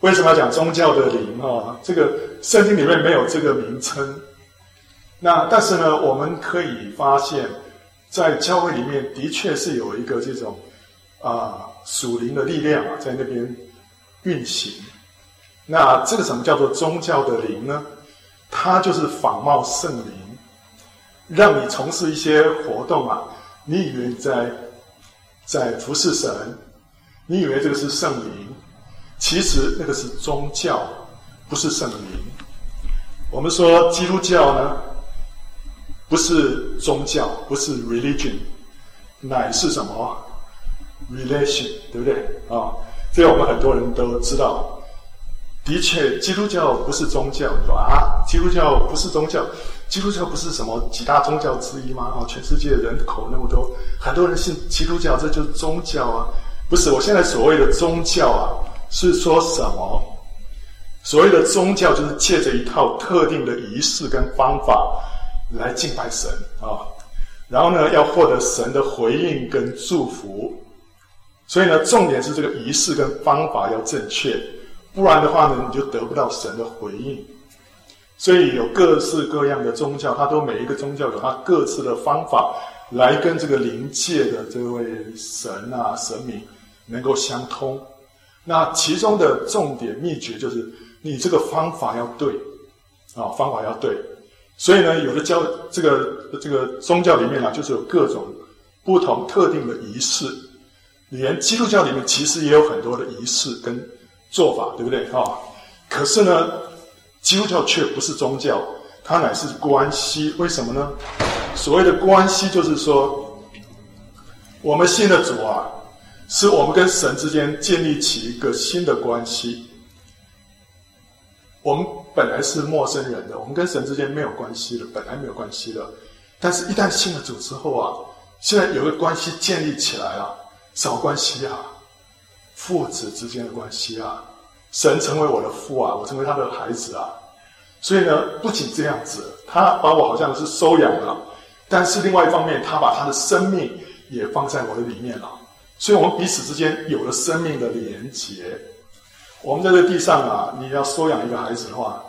为什么要讲宗教的灵啊？这个圣经里面没有这个名称。那但是呢，我们可以发现，在教会里面的确是有一个这种啊属灵的力量在那边运行。那这个什么叫做宗教的灵呢？它就是仿冒圣灵，让你从事一些活动啊，你以为你在在服侍神，你以为这个是圣灵，其实那个是宗教，不是圣灵。我们说基督教呢，不是宗教，不是 religion，乃是什么？relation，对不对？啊、这我们很多人都知道。的确，基督教不是宗教。你说啊，基督教不是宗教，基督教不是什么几大宗教之一吗？啊，全世界人口那么多，很多人信基督教，这就是宗教啊？不是，我现在所谓的宗教啊，是说什么？所谓的宗教就是借着一套特定的仪式跟方法来敬拜神啊，然后呢，要获得神的回应跟祝福。所以呢，重点是这个仪式跟方法要正确。不然的话呢，你就得不到神的回应。所以有各式各样的宗教，它都每一个宗教有它各自的方法来跟这个灵界的这位神啊神明能够相通。那其中的重点秘诀就是你这个方法要对啊，方法要对。所以呢，有的教这个这个宗教里面啊，就是有各种不同特定的仪式。连基督教里面其实也有很多的仪式跟。做法对不对哈、可是呢，基督教却不是宗教，它乃是关系。为什么呢？所谓的关系，就是说，我们信的主啊，是我们跟神之间建立起一个新的关系。我们本来是陌生人的，我们跟神之间没有关系的，本来没有关系的。但是，一旦信了主之后啊，现在有个关系建立起来了，什么关系啊？父子之间的关系啊，神成为我的父啊，我成为他的孩子啊，所以呢，不仅这样子，他把我好像是收养了，但是另外一方面，他把他的生命也放在我的里面了，所以我们彼此之间有了生命的连结。我们在这地上啊，你要收养一个孩子的话，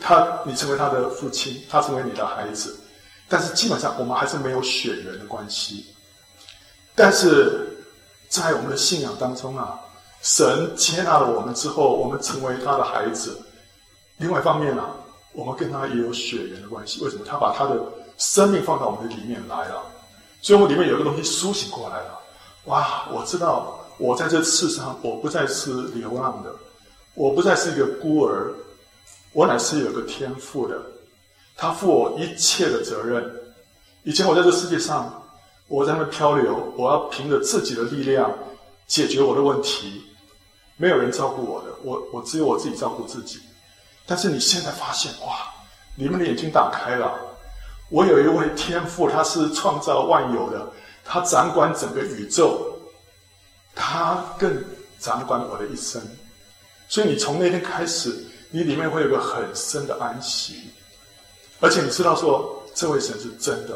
他你成为他的父亲，他成为你的孩子，但是基本上我们还是没有血缘的关系，但是。在我们的信仰当中啊，神接纳了我们之后，我们成为他的孩子。另外一方面啊，我们跟他也有血缘的关系。为什么？他把他的生命放到我们的里面来了，所以我里面有一个东西苏醒过来了。哇！我知道，我在这世上，我不再是流浪的，我不再是一个孤儿，我乃是有个天父的，他负我一切的责任。以前我在这世界上。我在那漂流，我要凭着自己的力量解决我的问题，没有人照顾我的，我我只有我自己照顾自己。但是你现在发现，哇，你们的眼睛打开了，我有一位天父，他是创造万有的，他掌管整个宇宙，他更掌管我的一生。所以你从那天开始，你里面会有个很深的安息，而且你知道说，这位神是真的，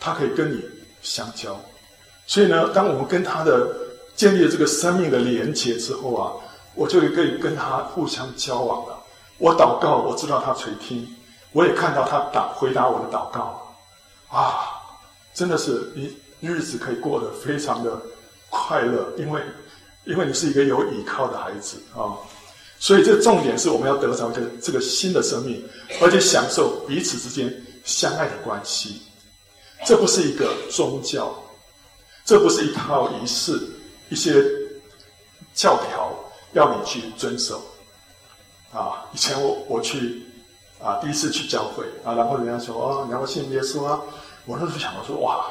他可以跟你。相交，所以呢，当我们跟他的建立了这个生命的连结之后啊，我就可以跟他互相交往了。我祷告，我知道他垂听，我也看到他答回答我的祷告，啊，真的是你日子可以过得非常的快乐，因为因为你是一个有依靠的孩子啊，所以这重点是我们要得着这这个新的生命，而且享受彼此之间相爱的关系。这不是一个宗教，这不是一套仪式，一些教条要你去遵守。啊，以前我我去啊，第一次去教会啊，然后人家说啊，你要信耶稣啊，我那时候想到说哇，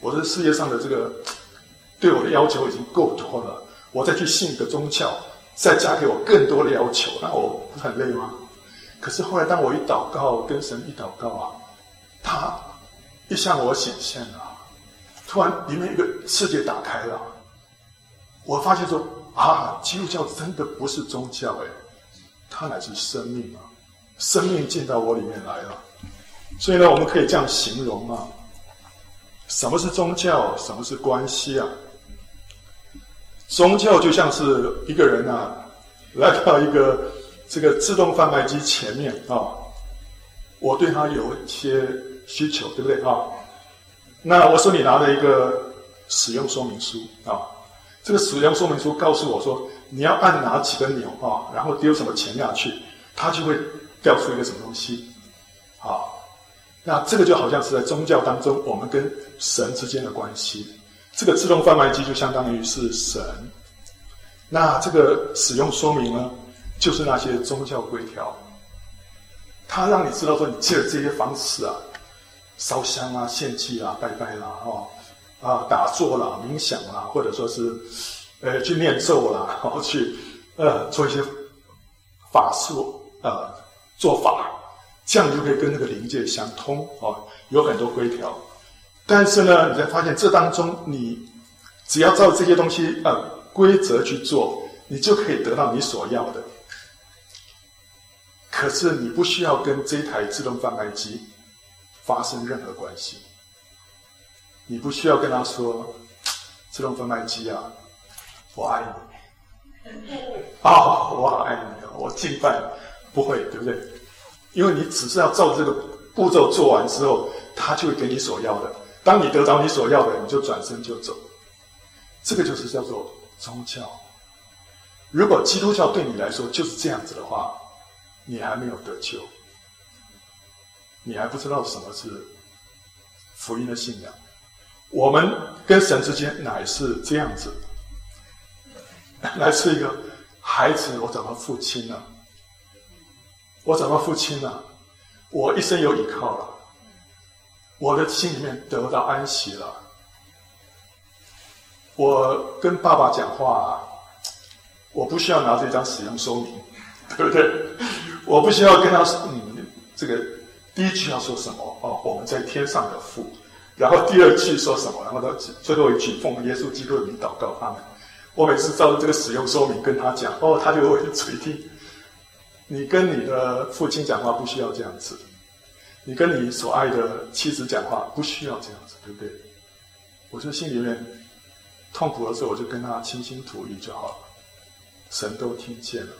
我这世界上的这个对我的要求已经够多了，我再去信一个宗教，再加给我更多的要求，那我不是很累吗？可是后来当我一祷告，跟神一祷告啊，他。一向我显现了，突然里面一个世界打开了，我发现说啊，基督教真的不是宗教哎，它乃是生命啊，生命进到我里面来了，所以呢，我们可以这样形容啊，什么是宗教？什么是关系啊？宗教就像是一个人啊，来到一个这个自动贩卖机前面啊，我对他有一些需求，对不对啊？那我手里拿了一个使用说明书啊，这个使用说明书告诉我说，你要按哪几个钮啊，然后丢什么钱下去，它就会掉出一个什么东西，啊，那这个就好像是在宗教当中我们跟神之间的关系，这个自动贩卖机就相当于是神，那这个使用说明呢，就是那些宗教规条，它让你知道说，你借了这些方式啊。烧香啊，献祭啊，拜拜啦，哦，啊，打坐啦，冥想啦，或者说是，呃，去念咒啦，然后去，呃，做一些法术，呃，做法，这样就可以跟那个灵界相通哦，有很多规条。但是呢，你才发现这当中，你只要照这些东西，呃，规则去做，你就可以得到你所要的。可是你不需要跟这台自动贩卖机。发生任何关系，你不需要跟他说“自动贩卖机啊，我爱你”，啊、哦，我好爱你啊，我敬拜，不会，对不对？因为你只是要照这个步骤做完之后，他就会给你所要的。当你得到你所要的，你就转身就走。这个就是叫做宗教。如果基督教对你来说就是这样子的话，你还没有得救。你还不知道什么是福音的信仰。我们跟神之间乃是这样子，乃是一个孩子，我找到父亲了，我找到父亲了，我一生有依靠了，我的心里面得到安息了。我跟爸爸讲话，我不需要拿这张使用说明，对不对？我不需要跟他说，嗯，这个。第一句要说什么？哦，我们在天上的父。然后第二句说什么？然后到最后一句奉耶稣基督的名祷告他们。我每次照着这个使用说明跟他讲，哦，他就会垂听。你跟你的父亲讲话不需要这样子，你跟你所爱的妻子讲话不需要这样子，对不对？我就心里面痛苦的时候，我就跟他倾心吐意就好了。神都听见了，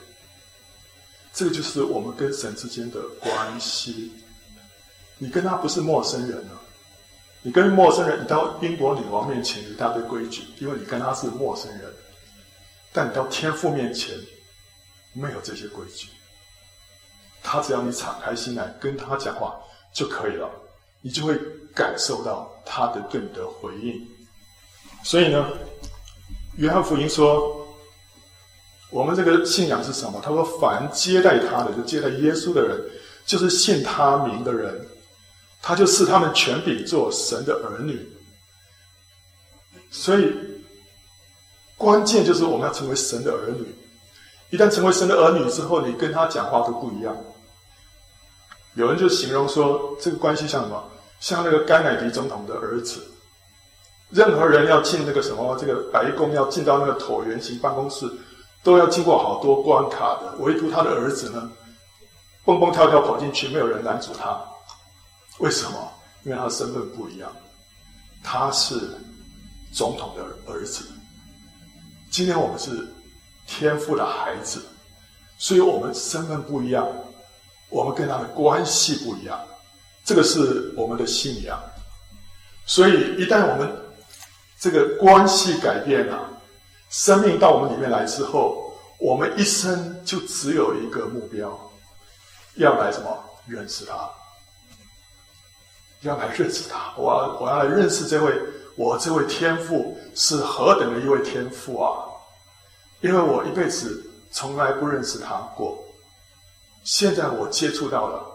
这个就是我们跟神之间的关系。你跟他不是陌生人了，你跟陌生人，你到英国女王面前一大堆规矩，因为你跟他是陌生人。但你到天父面前，没有这些规矩。他只要你敞开心来跟他讲话就可以了，你就会感受到他的对你的回应。所以呢，约翰福音说，我们这个信仰是什么？他说，凡接待他的，就接待耶稣的人，就是信他名的人。他就赐他们权柄做神的儿女，所以关键就是我们要成为神的儿女。一旦成为神的儿女之后，你跟他讲话都不一样。有人就形容说，这个关系像什么？像那个甘乃迪总统的儿子。任何人要进那个什么这个白宫，要进到那个椭圆形办公室，都要经过好多关卡的。唯独他的儿子呢，蹦蹦跳跳跑进去，没有人拦阻他。为什么？因为他的身份不一样，他是总统的儿子。今天我们是天父的孩子，所以我们身份不一样，我们跟他的关系不一样，这个是我们的信仰。所以一旦我们这个关系改变了，生命到我们里面来之后，我们一生就只有一个目标，要来什么？认识他。要来认识他，我要我要来认识这位我这位天父是何等的一位天父啊！因为我一辈子从来不认识他过，现在我接触到了，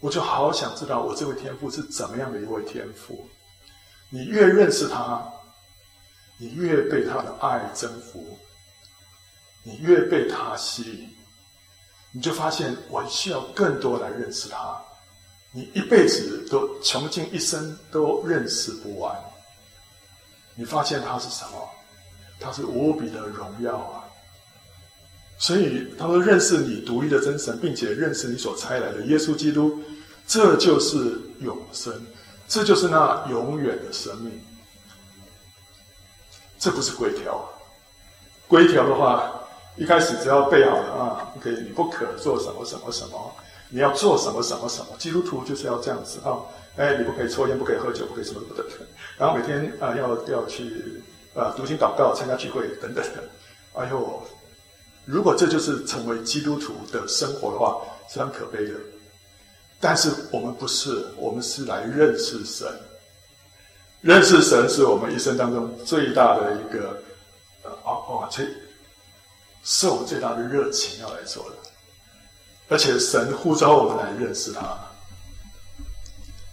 我就好想知道我这位天父是怎么样的一位天父。你越认识他，你越被他的爱征服，你越被他吸引，你就发现我需要更多来认识他。你一辈子都穷尽一生都认识不完，你发现他是什么？他是无比的荣耀啊！所以他说：“认识你独一的真神，并且认识你所差来的耶稣基督，这就是永生，这就是那永远的生命。这不是规条，规条的话，一开始只要背好了啊，OK，你不可做什么什么什么，你要做什么什么什么。基督徒就是要这样子啊，哎，你不可以抽烟，不可以喝酒，不可以什么什么的。然后每天啊要要去啊读经祷告、参加聚会等等的。哎呦，如果这就是成为基督徒的生活的话，是很可悲的。但是我们不是，我们是来认识神。认识神是我们一生当中最大的一个，呃，哦哦，这是我们最大的热情要来做的。而且神呼召我们来认识他。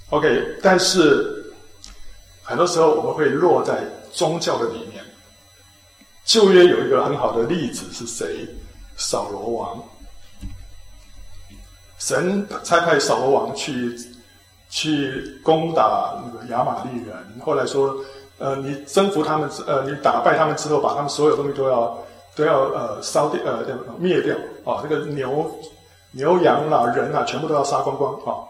OK，但是很多时候我们会落在宗教的里面。旧约有一个很好的例子是谁？扫罗王。神差派扫罗王去去攻打那个亚玛力人，后来说，呃，你征服他们，呃，你打败他们之后，把他们所有东西都要都要呃烧掉，呃，灭掉啊，这个牛牛羊啦、人啊，全部都要杀光光啊！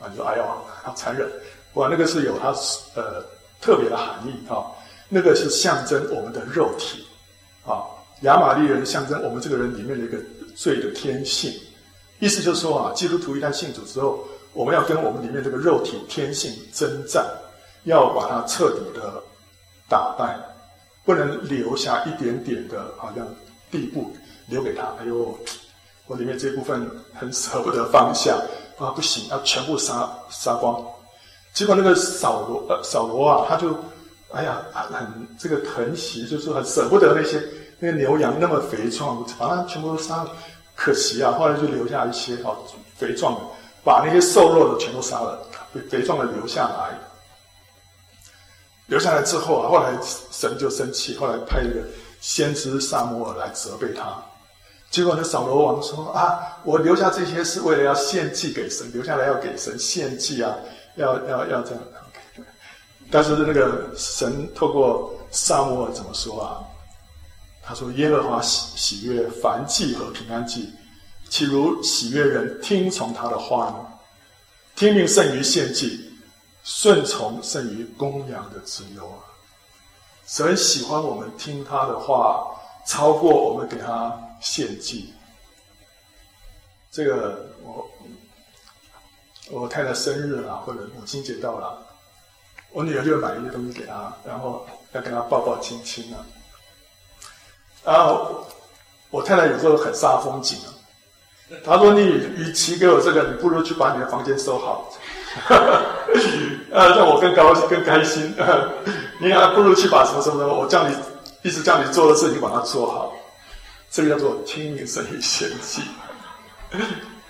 啊，你说哎呦，好残忍！哇，那个是有它呃特别的含义啊，那个是象征我们的肉体啊，亚玛力人象征我们这个人里面的一个罪的天性。意思就是说啊，基督徒一旦信主之后，我们要跟我们里面这个肉体天性征战，要把它彻底的打败，不能留下一点点的好像地步留给他。哎呦，我里面这部分很舍不得放下啊，不行，要全部杀杀光。结果那个扫罗呃扫罗啊，他就哎呀很这个疼惜，就是很舍不得那些那个牛羊那么肥壮，把它全部都杀了。可惜啊，后来就留下一些哦，肥壮的，把那些瘦弱的全都杀了，肥肥壮的留下来。留下来之后啊，后来神就生气，后来派一个先知撒母耳来责备他。结果呢，扫罗王说啊，我留下这些是为了要献祭给神，留下来要给神献祭啊，要要要这样。但是那个神透过撒母耳怎么说啊？他说：“耶和华喜喜悦燔祭和平安祭，岂如喜悦人听从他的话呢？听命胜于献祭，顺从胜于公羊的脂油啊！神喜欢我们听他的话，超过我们给他献祭。这个我我太太生日了，或者母亲节到了，我女儿就会买一些东西给她，然后要跟她抱抱亲亲啊。”然后我太太有时候很煞风景啊，她说：“你与其给我这个，你不如去把你的房间收好，呃，让我更高兴、更开心。你还不如去把什么什么，我叫你一直叫你做的事情把它做好。这个叫做听命胜于献祭。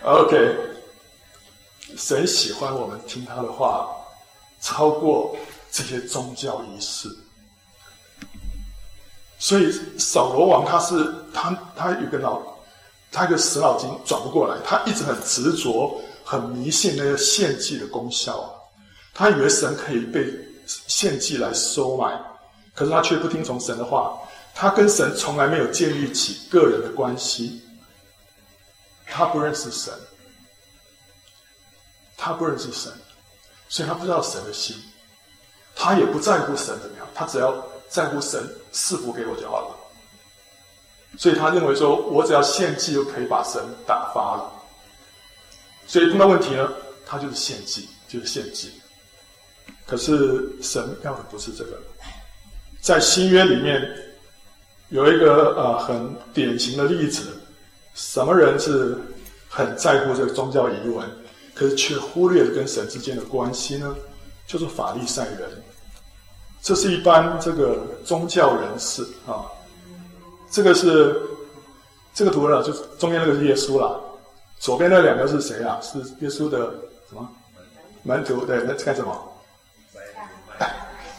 OK，神喜欢我们听他的话，超过这些宗教仪式。”所以扫罗王他是他他有个脑，他一个死脑筋转不过来，他一直很执着、很迷信那个献祭的功效。他以为神可以被献祭来收买，可是他却不听从神的话。他跟神从来没有建立起个人的关系，他不认识神，他不认识神，所以他不知道神的心，他也不在乎神怎么样，他只要。在乎神赐福给我就好了，所以他认为说，我只要献祭就可以把神打发了。所以碰到问题呢，他就是献祭，就是献祭。可是神要的不是这个。在新约里面有一个呃很典型的例子，什么人是很在乎这个宗教仪文，可是却忽略了跟神之间的关系呢？就是法利赛人。这是一般这个宗教人士啊，这个是这个图呢，就是中间那个是耶稣啦，左边那两个是谁啊？是耶稣的什么门徒？对，那干什么？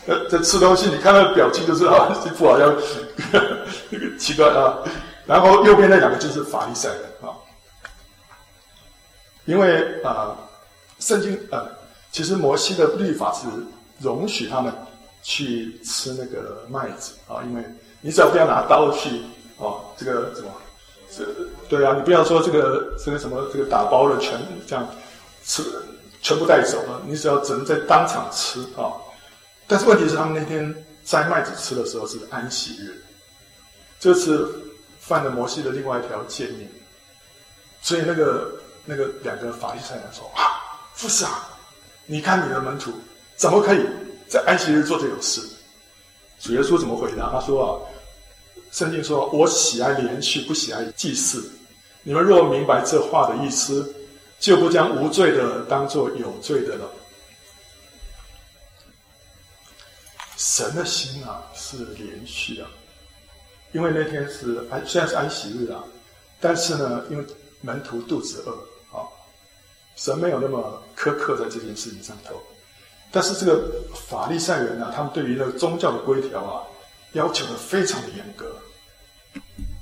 呃，在吃东西，你看那个表情就知道，这副好像那 个奇怪啊。然后右边那两个就是法利赛人啊，因为啊，圣经啊，其实摩西的律法是容许他们。去吃那个麦子啊，因为你只要不要拿刀去啊，这个什么，这对啊，你不要说这个这个什么这个打包了全这样吃，全部带走了，你只要只能在当场吃啊。但是问题是，他们那天摘麦子吃的时候是安息日，这是犯了摩西的另外一条诫命。所以那个那个两个法利赛人说：“啊，夫子啊，你看你的门徒怎么可以在安息日做这种事？”主耶稣怎么回答？他说：“啊，圣经说，我喜爱怜恤，不喜爱祭祀。你们若明白这话的意思，就不将无罪的当作有罪的了。神的心啊，是怜恤啊，因为那天是安，虽然是安息日啊，但是呢，因为门徒肚子饿，神没有那么苛刻在这件事情上头。”但是这个法利赛人啊，他们对于那个宗教的规条啊，要求的非常的严格，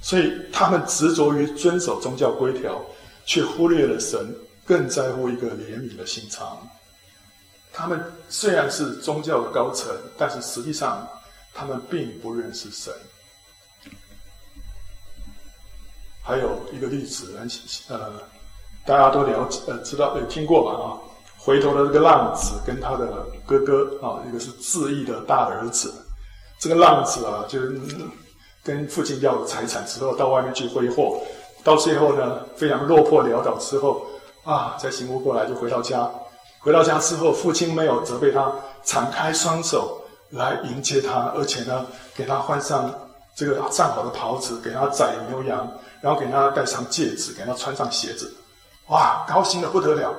所以他们执着于遵守宗教规条，却忽略了神更在乎一个怜悯的心肠。他们虽然是宗教的高层，但是实际上他们并不认识神。还有一个例子，呃，大家都了解，呃，知道有听过吧？啊。回头的这个浪子跟他的哥哥啊，一个是自义的大儿子。这个浪子啊，就是跟父亲要了财产之后，到外面去挥霍，到最后呢，非常落魄潦倒之后啊，才醒悟过来，就回到家。回到家之后，父亲没有责备他，敞开双手来迎接他，而且呢，给他换上这个上好的袍子，给他宰牛羊，然后给他戴上戒指，给他穿上鞋子，哇，高兴的不得了。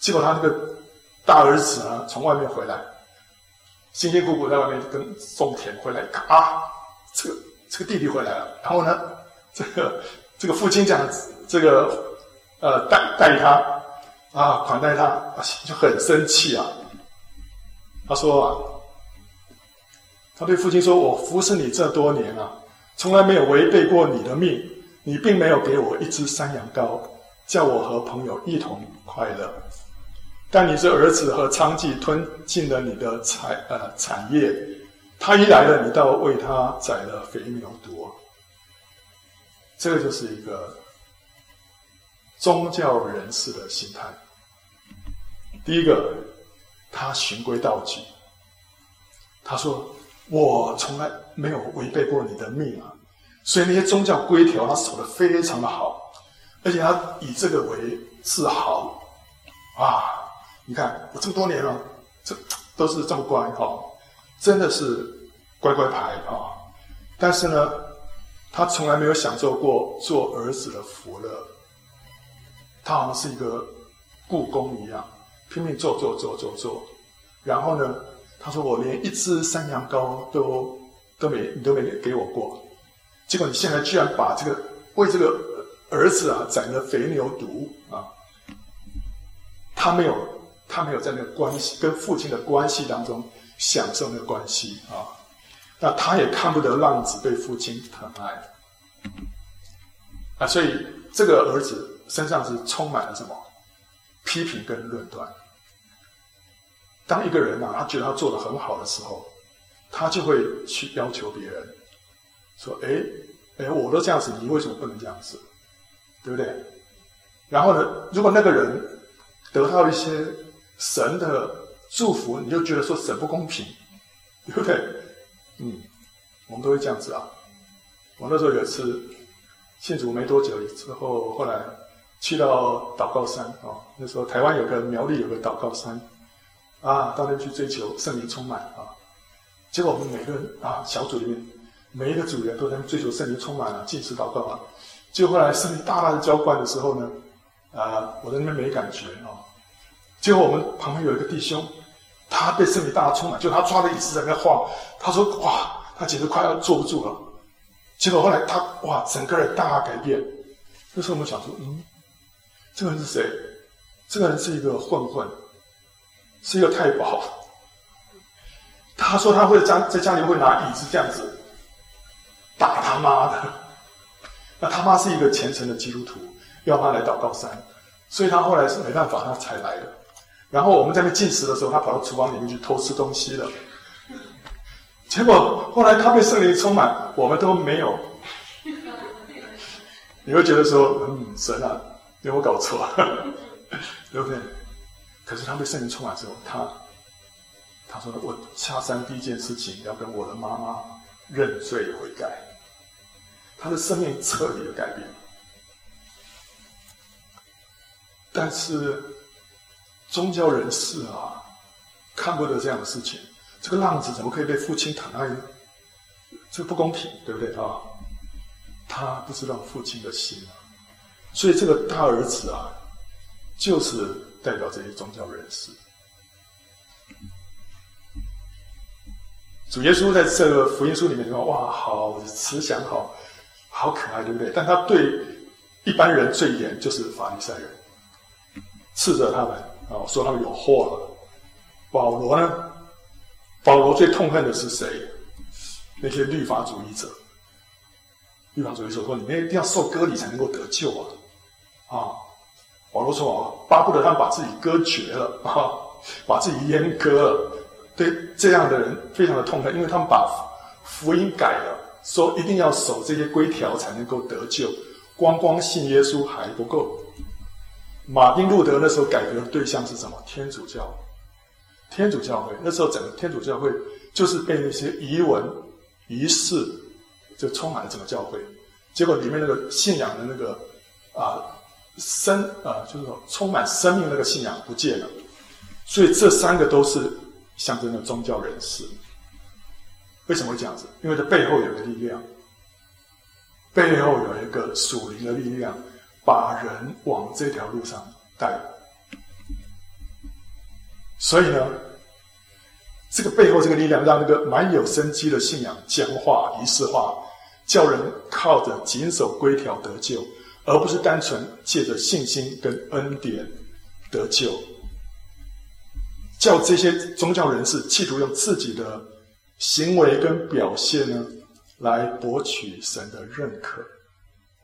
结果他那个大儿子呢，从外面回来，辛辛苦苦在外面跟种田回来，看啊，这个这个弟弟回来了。然后呢，这个这个父亲这样，这个呃带带他啊款待他，就很生气啊。他说啊，他对父亲说：“我服侍你这多年啊，从来没有违背过你的命，你并没有给我一只山羊羔，叫我和朋友一同快乐。”但你这儿子和娼妓吞进了你的财呃产业，他一来了，你倒为他宰了肥牛犊。这个就是一个宗教人士的心态。第一个，他循规蹈矩。他说：“我从来没有违背过你的命啊，所以那些宗教规条他守得非常的好，而且他以这个为自豪啊。”你看我这么多年了，这都是这么乖哈，真的是乖乖牌啊！但是呢，他从来没有享受过做儿子的福乐。他好像是一个雇工一样，拼命做做做做做。然后呢，他说我连一只山羊羔都都没，你都没给我过。结果你现在居然把这个为这个儿子啊宰了肥牛犊啊！他没有。他没有在那个关系跟父亲的关系当中享受那个关系啊，那他也看不得浪子被父亲疼爱啊，所以这个儿子身上是充满了什么批评跟论断。当一个人啊，他觉得他做得很好的时候，他就会去要求别人说：“哎哎，我都这样子，你为什么不能这样子？对不对？”然后呢，如果那个人得到一些。神的祝福，你就觉得说神不公平，对不对？嗯，我们都会这样子啊。我那时候有一次信主没多久之后，后来去到祷告山啊，那时候台湾有个苗栗有个祷告山啊，到那去追求圣灵充满啊。结果我们每个人啊小组里面每一个组员都在追求圣灵充满啊，禁食祷告啊。就后来圣灵大大的浇灌的时候呢，啊，我在那边没感觉啊。结果我们旁边有一个弟兄，他被圣灵大大充满，就他抓着椅子在那晃，他说：“哇，他简直快要坐不住了。”结果后来他哇，整个人大改变。那时候我们想说：“嗯，这个人是谁？这个人是一个混混，是一个太保。”他说他会在在家里会拿椅子这样子打他妈的。那他妈是一个虔诚的基督徒，要他来祷告山，所以他后来是没办法，他才来的。然后我们在那进食的时候，他跑到厨房里面去偷吃东西了。结果后来他被圣灵充满，我们都没有。你会觉得说，嗯，神啊，有我搞错？对不对？可是他被圣灵充满之后，他他说：“我下山第一件事情要跟我的妈妈认罪悔改。”他的生命彻底的改变。但是宗教人士啊，看不得这样的事情。这个浪子怎么可以被父亲疼爱呢？这不公平，对不对啊？他不知道父亲的心啊，所以这个大儿子啊，就是代表这些宗教人士。主耶稣在这个福音书里面说：“哇，好慈祥，好好可爱，对不对？”但他对一般人最严，就是法利赛人。斥责他们啊，说他们有祸了。保罗呢？保罗最痛恨的是谁？那些律法主义者。律法主义者说：“你们一定要受割礼才能够得救啊！”啊，保罗说：“啊，巴不得他们把自己割绝了啊，把自己阉割了。”对这样的人非常的痛恨，因为他们把福音改了，说一定要守这些规条才能够得救，光光信耶稣还不够。马丁路德那时候改革的对象是什么？天主教，天主教会那时候整个天主教会就是被那些仪文仪式就充满了整个教会，结果里面那个信仰的那个啊、生啊、就是说充满生命那个信仰不见了，所以这三个都是象征的宗教人士。为什么会这样子？因为这背后有个力量，背后有一个属灵的力量。把人往这条路上带，所以呢，这个背后这个力量，让那个蛮有生机的信仰僵化、仪式化，叫人靠着谨守规条得救，而不是单纯借着信心跟恩典得救。叫这些宗教人士企图用自己的行为跟表现呢，来博取神的认可。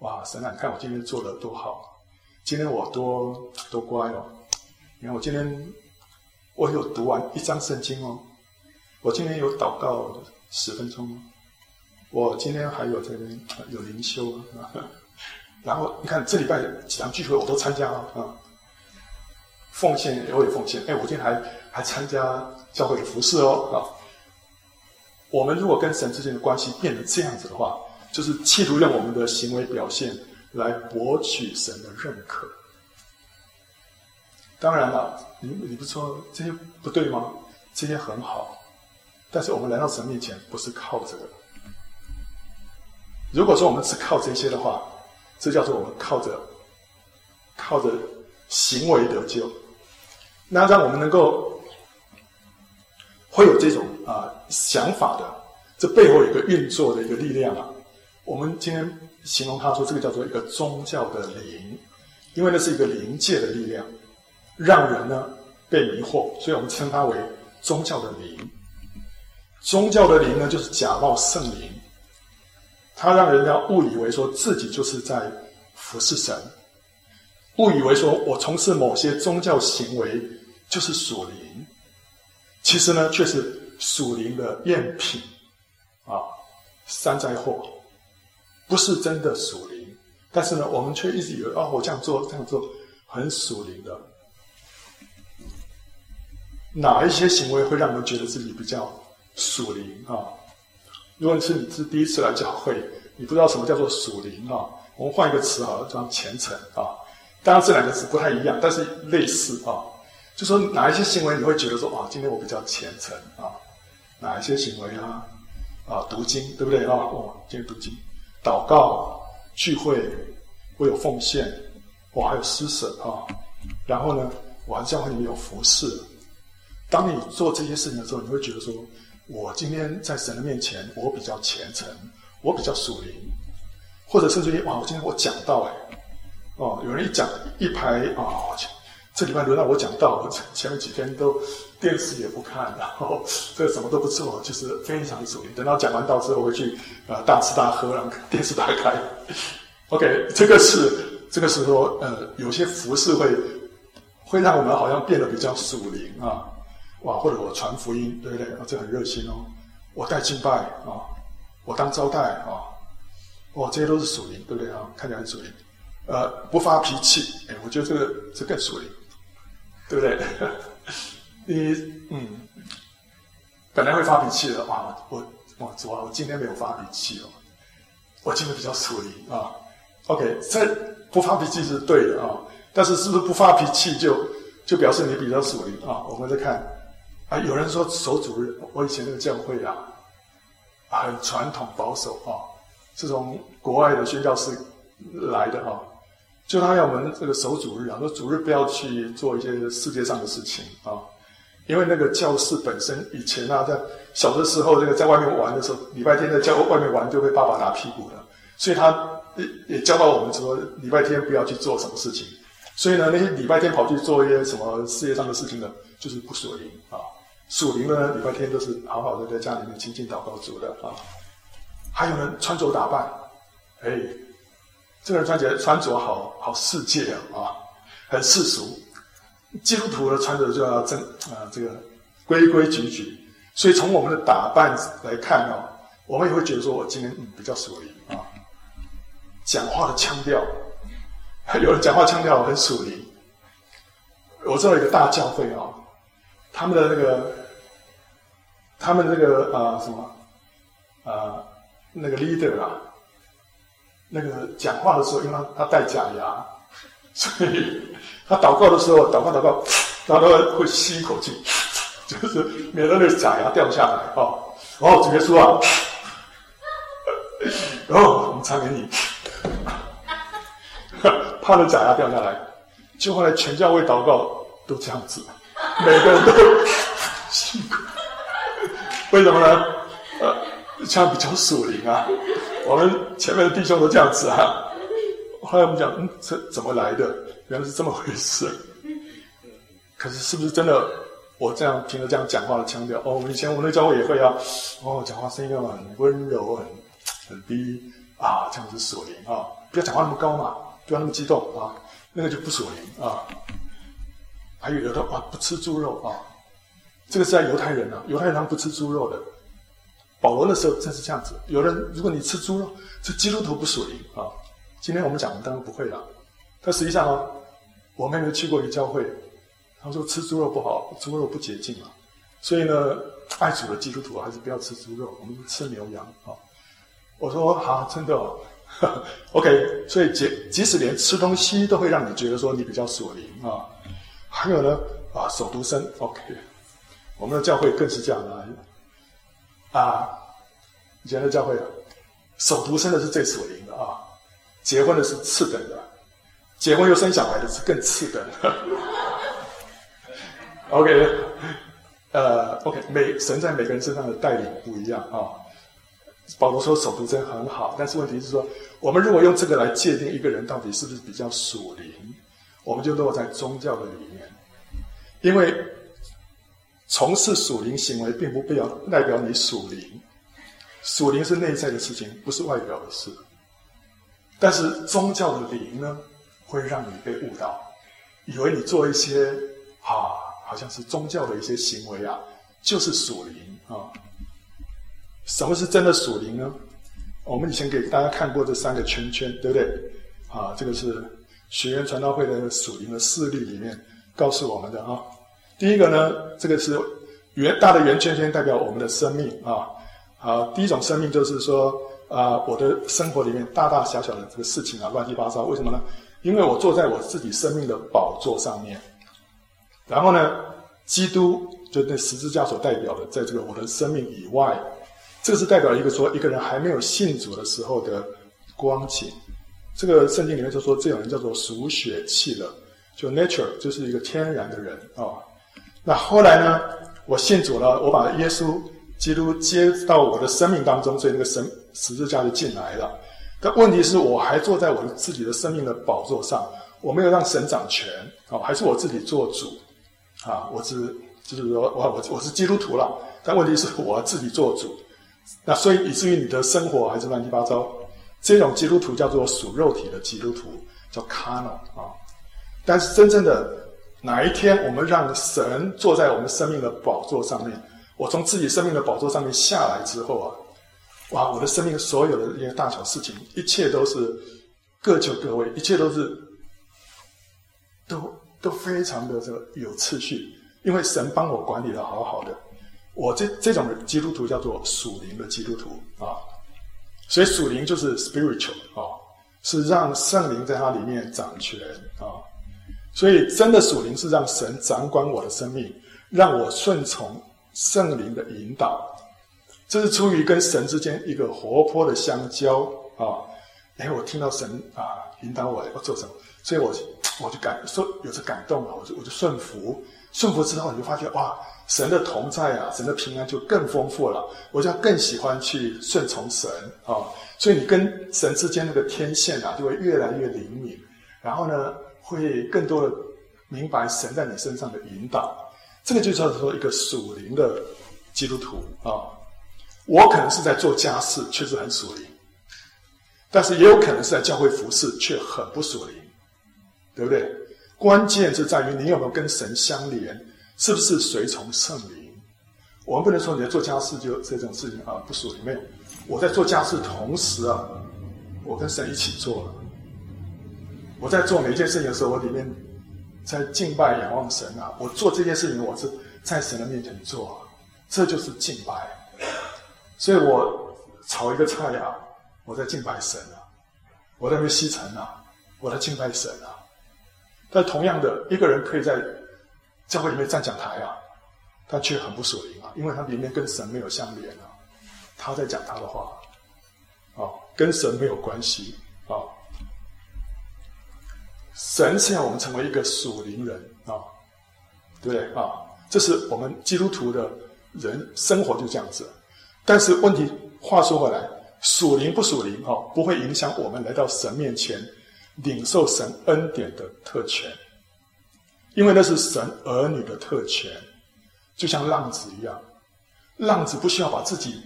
哇，神啊，你看我今天做的多好，今天我多多乖哦。你看我今天我有读完一章圣经哦，我今天有祷告十分钟，我今天还有这边有灵修啊。然后你看这礼拜几场聚会我都参加了啊，奉献我也奉献。哎，我今天还还参加教会的服事哦啊。我们如果跟神之间的关系变得这样子的话，就是企图用我们的行为表现来博取神的认可。当然了，你你不说这些不对吗？这些很好，但是我们来到神面前不是靠这个。如果说我们只靠这些的话，这叫做我们靠着靠着行为得救。那让我们能够会有这种啊、想法的，这背后有一个运作的一个力量啊。我们今天形容他说，这个叫做一个宗教的灵，因为那是一个灵界的力量，让人呢被迷惑，所以我们称它为宗教的灵。宗教的灵呢，就是假冒圣灵，他让人家误以为说自己就是在服侍神，误以为说我从事某些宗教行为就是属灵，其实呢却是属灵的赝品啊，山寨货。不是真的属灵，但是呢，我们却一直以为哦，我这样做这样做很属灵的。哪一些行为会让人觉得自己比较属灵啊？如果是你是第一次来教会，你不知道什么叫做属灵啊？我们换一个词啊，叫虔诚啊。当然这两个词不太一样，但是类似啊。就说哪一些行为你会觉得说啊，今天我比较虔诚啊？哪一些行为啊？啊，读经对不对啊？哦，今天读经。祷告、聚会，我有奉献，我还有施舍啊。然后呢，我还教会里面有服侍。当你做这些事情的时候，你会觉得说，我今天在神的面前，我比较虔诚，我比较属灵。或者甚至于，哇，我今天我讲到哎，哦，有人一讲一排啊。这礼拜轮到我讲道，我前面几天都电视也不看，然后这什么都不做，就是非常属灵。等到讲完道之后回去，呃，大吃大喝，然后电视打开。OK，这个是这个是说，呃，有些服饰会会让我们好像变得比较属灵啊，哇，或者我传福音，对不对？啊，这很热心哦。我带敬拜啊，我当招待啊，哇，这些都是属灵，对不对啊？看起来很属灵。呃，不发脾气，哎，我觉得这个这更属灵。对不对？你嗯，本来会发脾气的，哇！我我主啊，我今天没有发脾气哦。我今天比较属灵啊。OK，这不发脾气是对的啊，但是是不是不发脾气就就表示你比较属灵啊？我们再看啊，有人说守主日，我以前那个教会啊，很传统保守啊，是从国外的宣教士来的啊，就他要我们这个守主日啊，说主日不要去做一些世界上的事情啊。因为那个教室本身以前啊，在小的时候，这个在外面玩的时候，礼拜天在教外面玩就被爸爸打屁股了，所以他也教导我们说，礼拜天不要去做什么事情。所以呢，那些礼拜天跑去做一些什么事业上的事情呢，就是不属灵啊。属灵的呢，礼拜天都是好好的在家里面亲近祷告主的啊。还有呢穿着打扮，哎，这个人穿起来穿着好好世界啊，啊，很世俗。基督徒的穿着就要正啊，这个规规矩矩。所以从我们的打扮来看哦，我们也会觉得说，我今天嗯比较属灵啊。讲话的腔调，有人讲话腔调很属灵。我知道一个大教会啊，他们的那个，他们那个啊什么啊那个 leader 啊，那个讲话的时候，因为他他戴假牙，所以。他祷告的时候，祷告祷告，他都会吸一口气，就是免得那个假牙掉下来哦。然后主耶稣啊，然后我们唱给你，怕那假牙掉下来，就后来全教会祷告都这样子，每个人都辛苦。为什么呢？呃，这样比较属灵啊。我们前面的弟兄都这样子啊。后来我们讲，嗯，这怎么来的？原来是这么回事，可是是不是真的？我这样听着这样讲话的腔调，哦，我们以前我们的教会也会啊，哦，讲话声音要很温柔，很很低啊，这样子锁灵啊，不要讲话那么高嘛，不要那么激动啊，那个就不锁灵啊。还有有的啊，不吃猪肉啊，这个是在犹太人啊，犹太人他们不吃猪肉的。保罗的时候正是这样子，有人如果你吃猪肉，这基督徒不属灵啊。今天我们讲的当然不会了，但实际上啊。我妹妹去过一个教会，他说吃猪肉不好，猪肉不洁净啊。所以呢，爱主的基督徒还是不要吃猪肉，我们吃牛羊啊。我说好，真的哦，OK。所以即即使连吃东西都会让你觉得说你比较属灵啊。还有呢啊，守独身，OK。我们的教会更是这样的啊，啊以前的教会啊，守独生的是最属灵的啊，结婚的是次等的。结婚又生小孩的是更次等的。OK，呃，OK，每神在每个人身上的带领不一样啊、保罗说守独身很好，但是问题是说，我们如果用这个来界定一个人到底是不是比较属灵，我们就落在宗教的里面。因为从事属灵行为，并不必要代表你属灵，属灵是内在的事情，不是外表的事。但是宗教的灵呢？会让你被误导，以为你做一些啊，好像是宗教的一些行为啊，就是属灵啊。什么是真的属灵呢？我们以前给大家看过这三个圈圈，对不对？啊，这个是学员传道会的属灵的事例里面告诉我们的啊。第一个呢，这个是圆大的圆圈圈，代表我们的生命啊。好，第一种生命就是说啊，我的生活里面大大小小的这个事情啊，乱七八糟，为什么呢？因为我坐在我自己生命的宝座上面，然后呢，基督就那十字架所代表的，在这个我的生命以外，这个是代表一个说一个人还没有信主的时候的光景。这个圣经里面就说这种人叫做属血气的，就 nature 就是一个天然的人啊、那后来呢，我信主了，我把耶稣基督接到我的生命当中，所以那个神十字架就进来了。但问题是我还坐在我自己的生命的宝座上，我没有让神掌权啊，还是我自己做主啊？我是就是说，我我我是基督徒了，但问题是我自己做主，那所以以至于你的生活还是乱七八糟。这种基督徒叫做属肉体的基督徒，叫 cano 啊。但是真正的哪一天我们让神坐在我们生命的宝座上面，我从自己生命的宝座上面下来之后啊。哇！我的生命所有的一些大小事情，一切都是各就各位，一切都是都都非常的这个有次序，因为神帮我管理的好好的。我这这种基督徒叫做属灵的基督徒啊。所以属灵就是 spiritual 啊，是让圣灵在它里面掌权啊。所以真的属灵是让神掌管我的生命，让我顺从圣灵的引导。这是出于跟神之间一个活泼的相交啊！哎，我听到神啊引导我要做什么，所以我我就感受有着感动了，我就我就顺服，顺服之后你就发觉哇，神的同在啊，神的平安就更丰富了，我就更喜欢去顺从神啊！所以你跟神之间那个天线啊，就会越来越灵敏，然后呢，会更多的明白神在你身上的引导。这个就叫做一个属灵的基督徒啊。我可能是在做家事，确实很属灵；但是也有可能是在教会服侍，却很不属灵，对不对？关键是在于你有没有跟神相连，是不是随从圣灵？我们不能说你在做家事就这种事情啊不属灵。没有，我在做家事同时啊，我跟神一起做了。我在做每一件事情的时候，我里面在敬拜仰望神啊。我做这件事情，我是在神的面前做，这就是敬拜。所以我炒一个菜啊，我在敬拜神啊，我在那边吸尘啊，我在敬拜神啊。但同样的，一个人可以在教会里面站讲台啊，他却很不属灵啊，因为他里面跟神没有相连啊。他在讲他的话，啊，跟神没有关系。神是要我们成为一个属灵人啊，对不对啊？这是我们基督徒的人生活就这样子。但是问题，话说回来，属灵不属灵哦，不会影响我们来到神面前领受神恩典的特权，因为那是神儿女的特权，就像浪子一样，浪子不需要把自己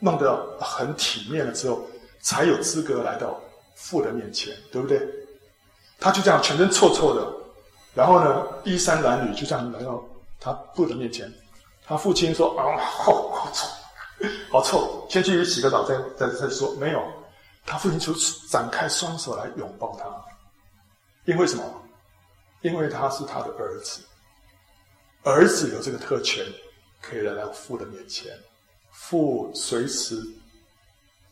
弄得很体面了之后，才有资格来到父的面前，对不对？他就这样全身臭臭的，然后呢，衣衫褴褛，就这样来到他父的面前。他父亲说：“啊，好，好臭，好臭，先去洗个澡，再再再说。”没有，他父亲就展开双手来拥抱他，因为什么？因为他是他的儿子，儿子有这个特权，可以来到父的面前，父随时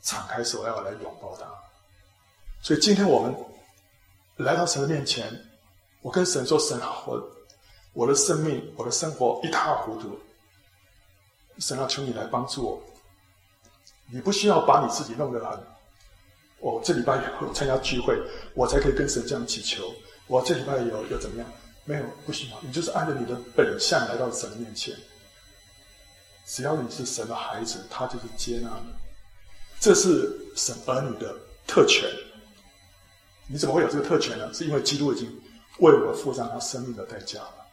敞开手要来拥抱他。所以今天我们来到神的面前，我跟神说：“神啊，我我的生命，我的生活一塌糊涂。”神啊求你来帮助我，你不需要把你自己弄得很。我这礼拜有参加聚会，我才可以跟神这样祈求。我这礼拜有有怎么样？没有，不需要。你就是按照你的本相来到神的面前。只要你是神的孩子，他就是接纳你。这是神儿女的特权。你怎么会有这个特权呢？是因为基督已经为我们付上他生命的代价了，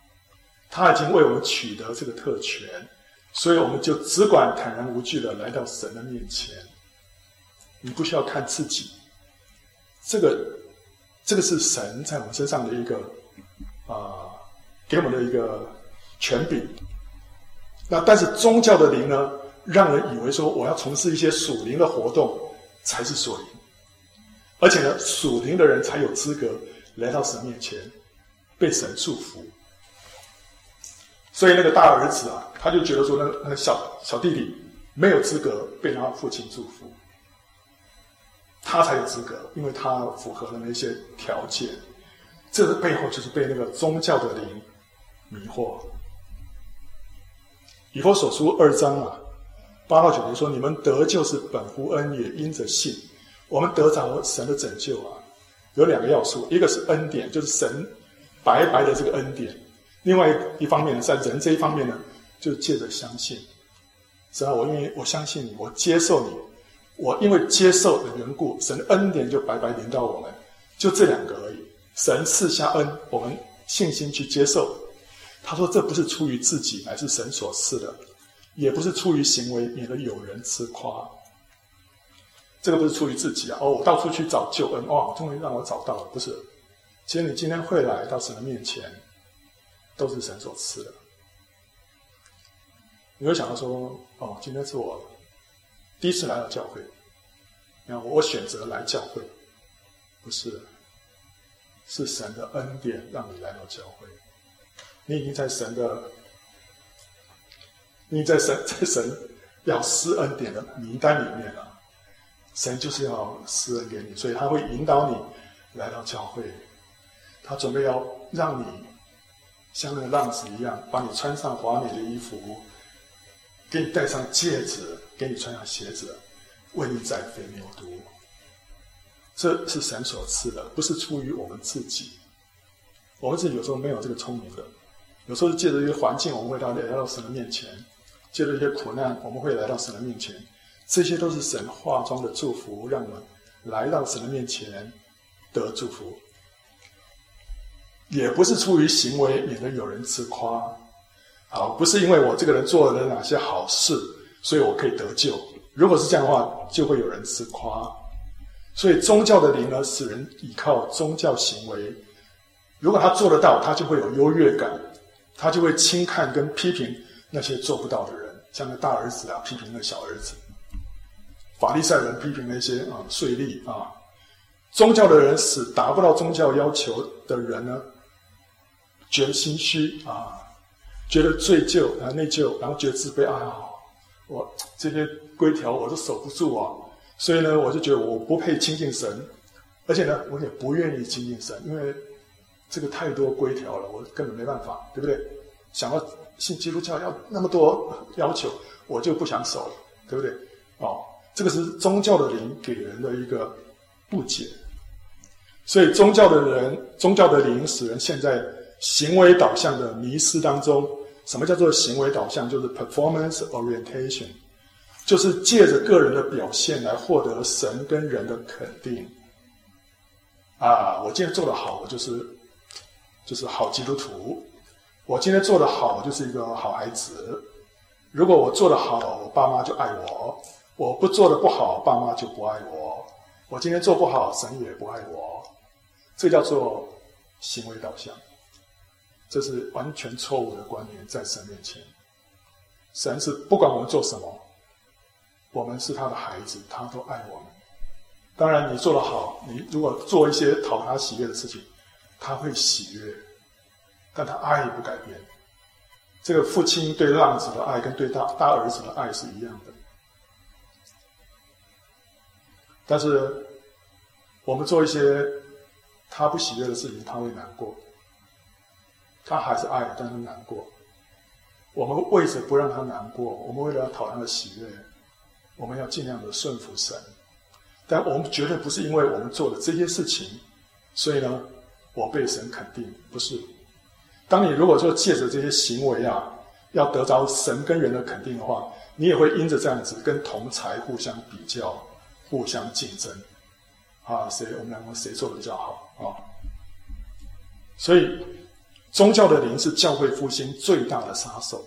他已经为我们取得这个特权。所以我们就只管坦然无惧的来到神的面前。你不需要看自己，这个，这个是神在我们身上的一个啊、给我们的一个权柄。那但是宗教的灵呢，让人以为说我要从事一些属灵的活动才是属灵，而且呢，属灵的人才有资格来到神面前，被神祝福。所以那个大儿子啊，他就觉得说，那那个小小弟弟没有资格被他父亲祝福，他才有资格，因为他符合了那些条件。这个背后就是被那个宗教的灵迷惑。以弗所书二章啊，八到九节说：“你们得救是本乎恩，也因着信。我们得着神的拯救啊，有两个要素，一个是恩典，就是神白白的这个恩典。”另外一方面呢，在人这一方面呢，就借着相信，是吧？我因为我相信你，我接受你，我因为接受的缘故，神恩典就白白临到我们，就这两个而已。神赐下恩，我们信心去接受。他说：“这不是出于自己，乃是神所赐的；也不是出于行为，免得有人自夸。这个不是出于自己啊！哦，我到处去找救恩，哦，终于让我找到了。不是，其实你今天会来到神的面前。”都是神所赐的。你会想到说：“哦，今天是我第一次来到教会，然后我选择来教会，不是，是神的恩典让你来到教会。你已经在神的，你在神在神要施恩典的名单里面了。神就是要施恩给你，所以他会引导你来到教会。他准备要让你像那个浪子一样，把你穿上华美的衣服，给你戴上戒指，给你穿上鞋子，为你宰肥牛犊。这是神所赐的，不是出于我们自己。我们自己有时候没有这个聪明的，有时候是借着一些环境，我们会到来到神的面前；借着一些苦难，我们会来到神的面前。这些都是神化妆的祝福，让我们来到神的面前得祝福。也不是出于行为，免得有人自夸。啊，不是因为我这个人做了哪些好事，所以我可以得救。如果是这样的话，就会有人自夸。所以宗教的灵呢，使人依靠宗教行为。如果他做得到，他就会有优越感，他就会轻看跟批评那些做不到的人，像那大儿子啊，批评那小儿子。法利赛人批评那些啊税吏啊，宗教的人使达不到宗教要求的人呢，觉得心虚啊，觉得罪疚啊内疚，然后觉得自卑啊，我这些规条我都守不住啊，所以呢，我就觉得我不配亲近神，而且呢，我也不愿意亲近神，因为这个太多规条了，我根本没办法，对不对？想要信基督教要那么多要求，我就不想守了，对不对？哦。这个是宗教的灵给人的一个误解，所以宗教的人、宗教的灵使人陷在行为导向的迷失当中。什么叫做行为导向？就是 performance orientation，就是借着个人的表现来获得神跟人的肯定。啊，我今天做得好，我就是就是好基督徒；我今天做得好，我就是一个好孩子。如果我做得好，我爸妈就爱我。我不做的不好，爸妈就不爱我。我今天做不好，神也不爱我。这叫做行为导向，这是完全错误的观念，在神面前，神是不管我们做什么，我们是他的孩子，他都爱我们。当然，你做得好，你如果做一些讨他喜悦的事情，他会喜悦，但他爱不改变。这个父亲对浪子的爱，跟对大大儿子的爱是一样的。但是，我们做一些他不喜悦的事情，他会难过。他还是爱，但是难过。我们为着不让他难过，我们为了要讨他的喜悦，我们要尽量的顺服神。但我们绝对不是因为我们做了这些事情，所以呢，我被神肯定，不是。当你如果说借着这些行为啊，要得着神跟人的肯定的话，你也会因着这样子跟同财互相比较。互相竞争，啊，谁我们两个谁做的比较好啊？所以宗教的灵是教会复兴最大的杀手。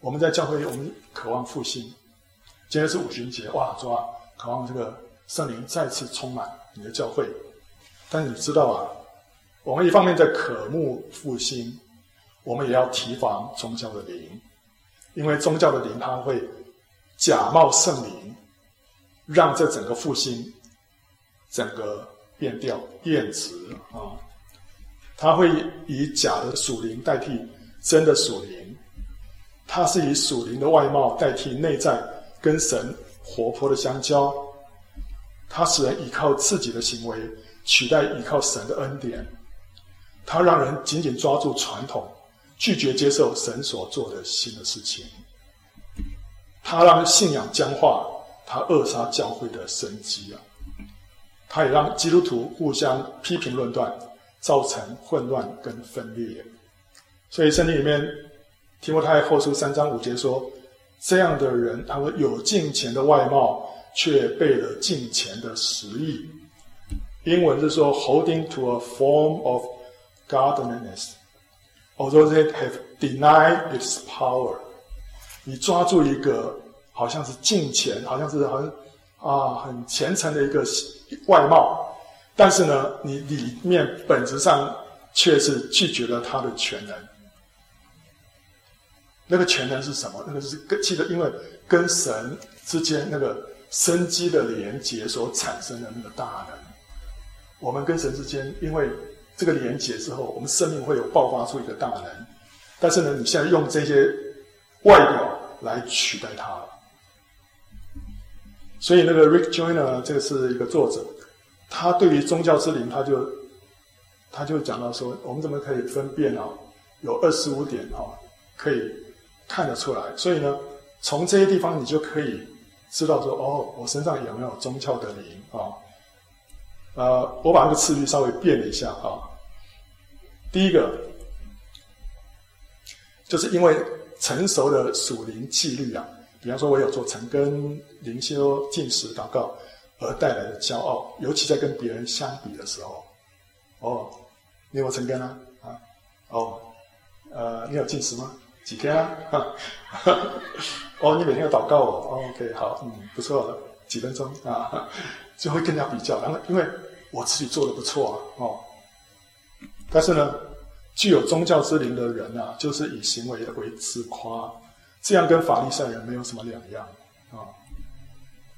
我们在教会，我们渴望复兴。今天是五旬节，哇，主啊，渴望这个圣灵再次充满你的教会。但是你知道啊，我们一方面在渴慕复兴，我们也要提防宗教的灵，因为宗教的灵它会假冒圣灵。让这整个复兴，整个变调变质啊！他会以假的属灵代替真的属灵，他是以属灵的外貌代替内在跟神活泼的相交，他使人依靠自己的行为取代依靠神的恩典，他让人紧紧抓住传统，拒绝接受神所做的新的事情，他让信仰僵化。他扼杀教会的生机啊！他也让基督徒互相批评论断，造成混乱跟分裂。所以圣经里面提摩太后书三章五节说：“这样的人，他们有敬虔的外貌，却背了敬虔的实意。”英文是说：“Holding to a form of godliness, although they have denied its power。”你抓住一个。好像是敬虔，好像是很啊很虔诚的一个外貌，但是呢，你里面本质上却是拒绝了他的全能。那个全能是什么？那个是跟记得，因为跟神之间那个生机的连接所产生的那个大能。我们跟神之间，因为这个连接之后，我们生命会有爆发出一个大能。但是呢，你现在用这些外表来取代它。所以那个 Rick Joyner 这个是一个作者，他对于宗教之灵，他就他就讲到说，我们怎么可以分辨啊？有二十五点啊，可以看得出来。所以呢，从这些地方你就可以知道说，哦，我身上有没有宗教的灵啊？呃，我把那个次序稍微变了一下啊。第一个，就是因为成熟的属灵纪律啊，比方说我有做晨更、灵修、禁食、祷告而带来的骄傲，尤其在跟别人相比的时候。哦，你有晨更啊？啊，哦，呃，你有禁食吗？几天啊？哦，你每天有祷告哦，哦？OK，好，嗯，不错，几分钟啊，就会更加比较，然后因为我自己做的不错啊，哦。但是呢，具有宗教之灵的人啊，就是以行为为自夸，这样跟法利赛人没有什么两样啊。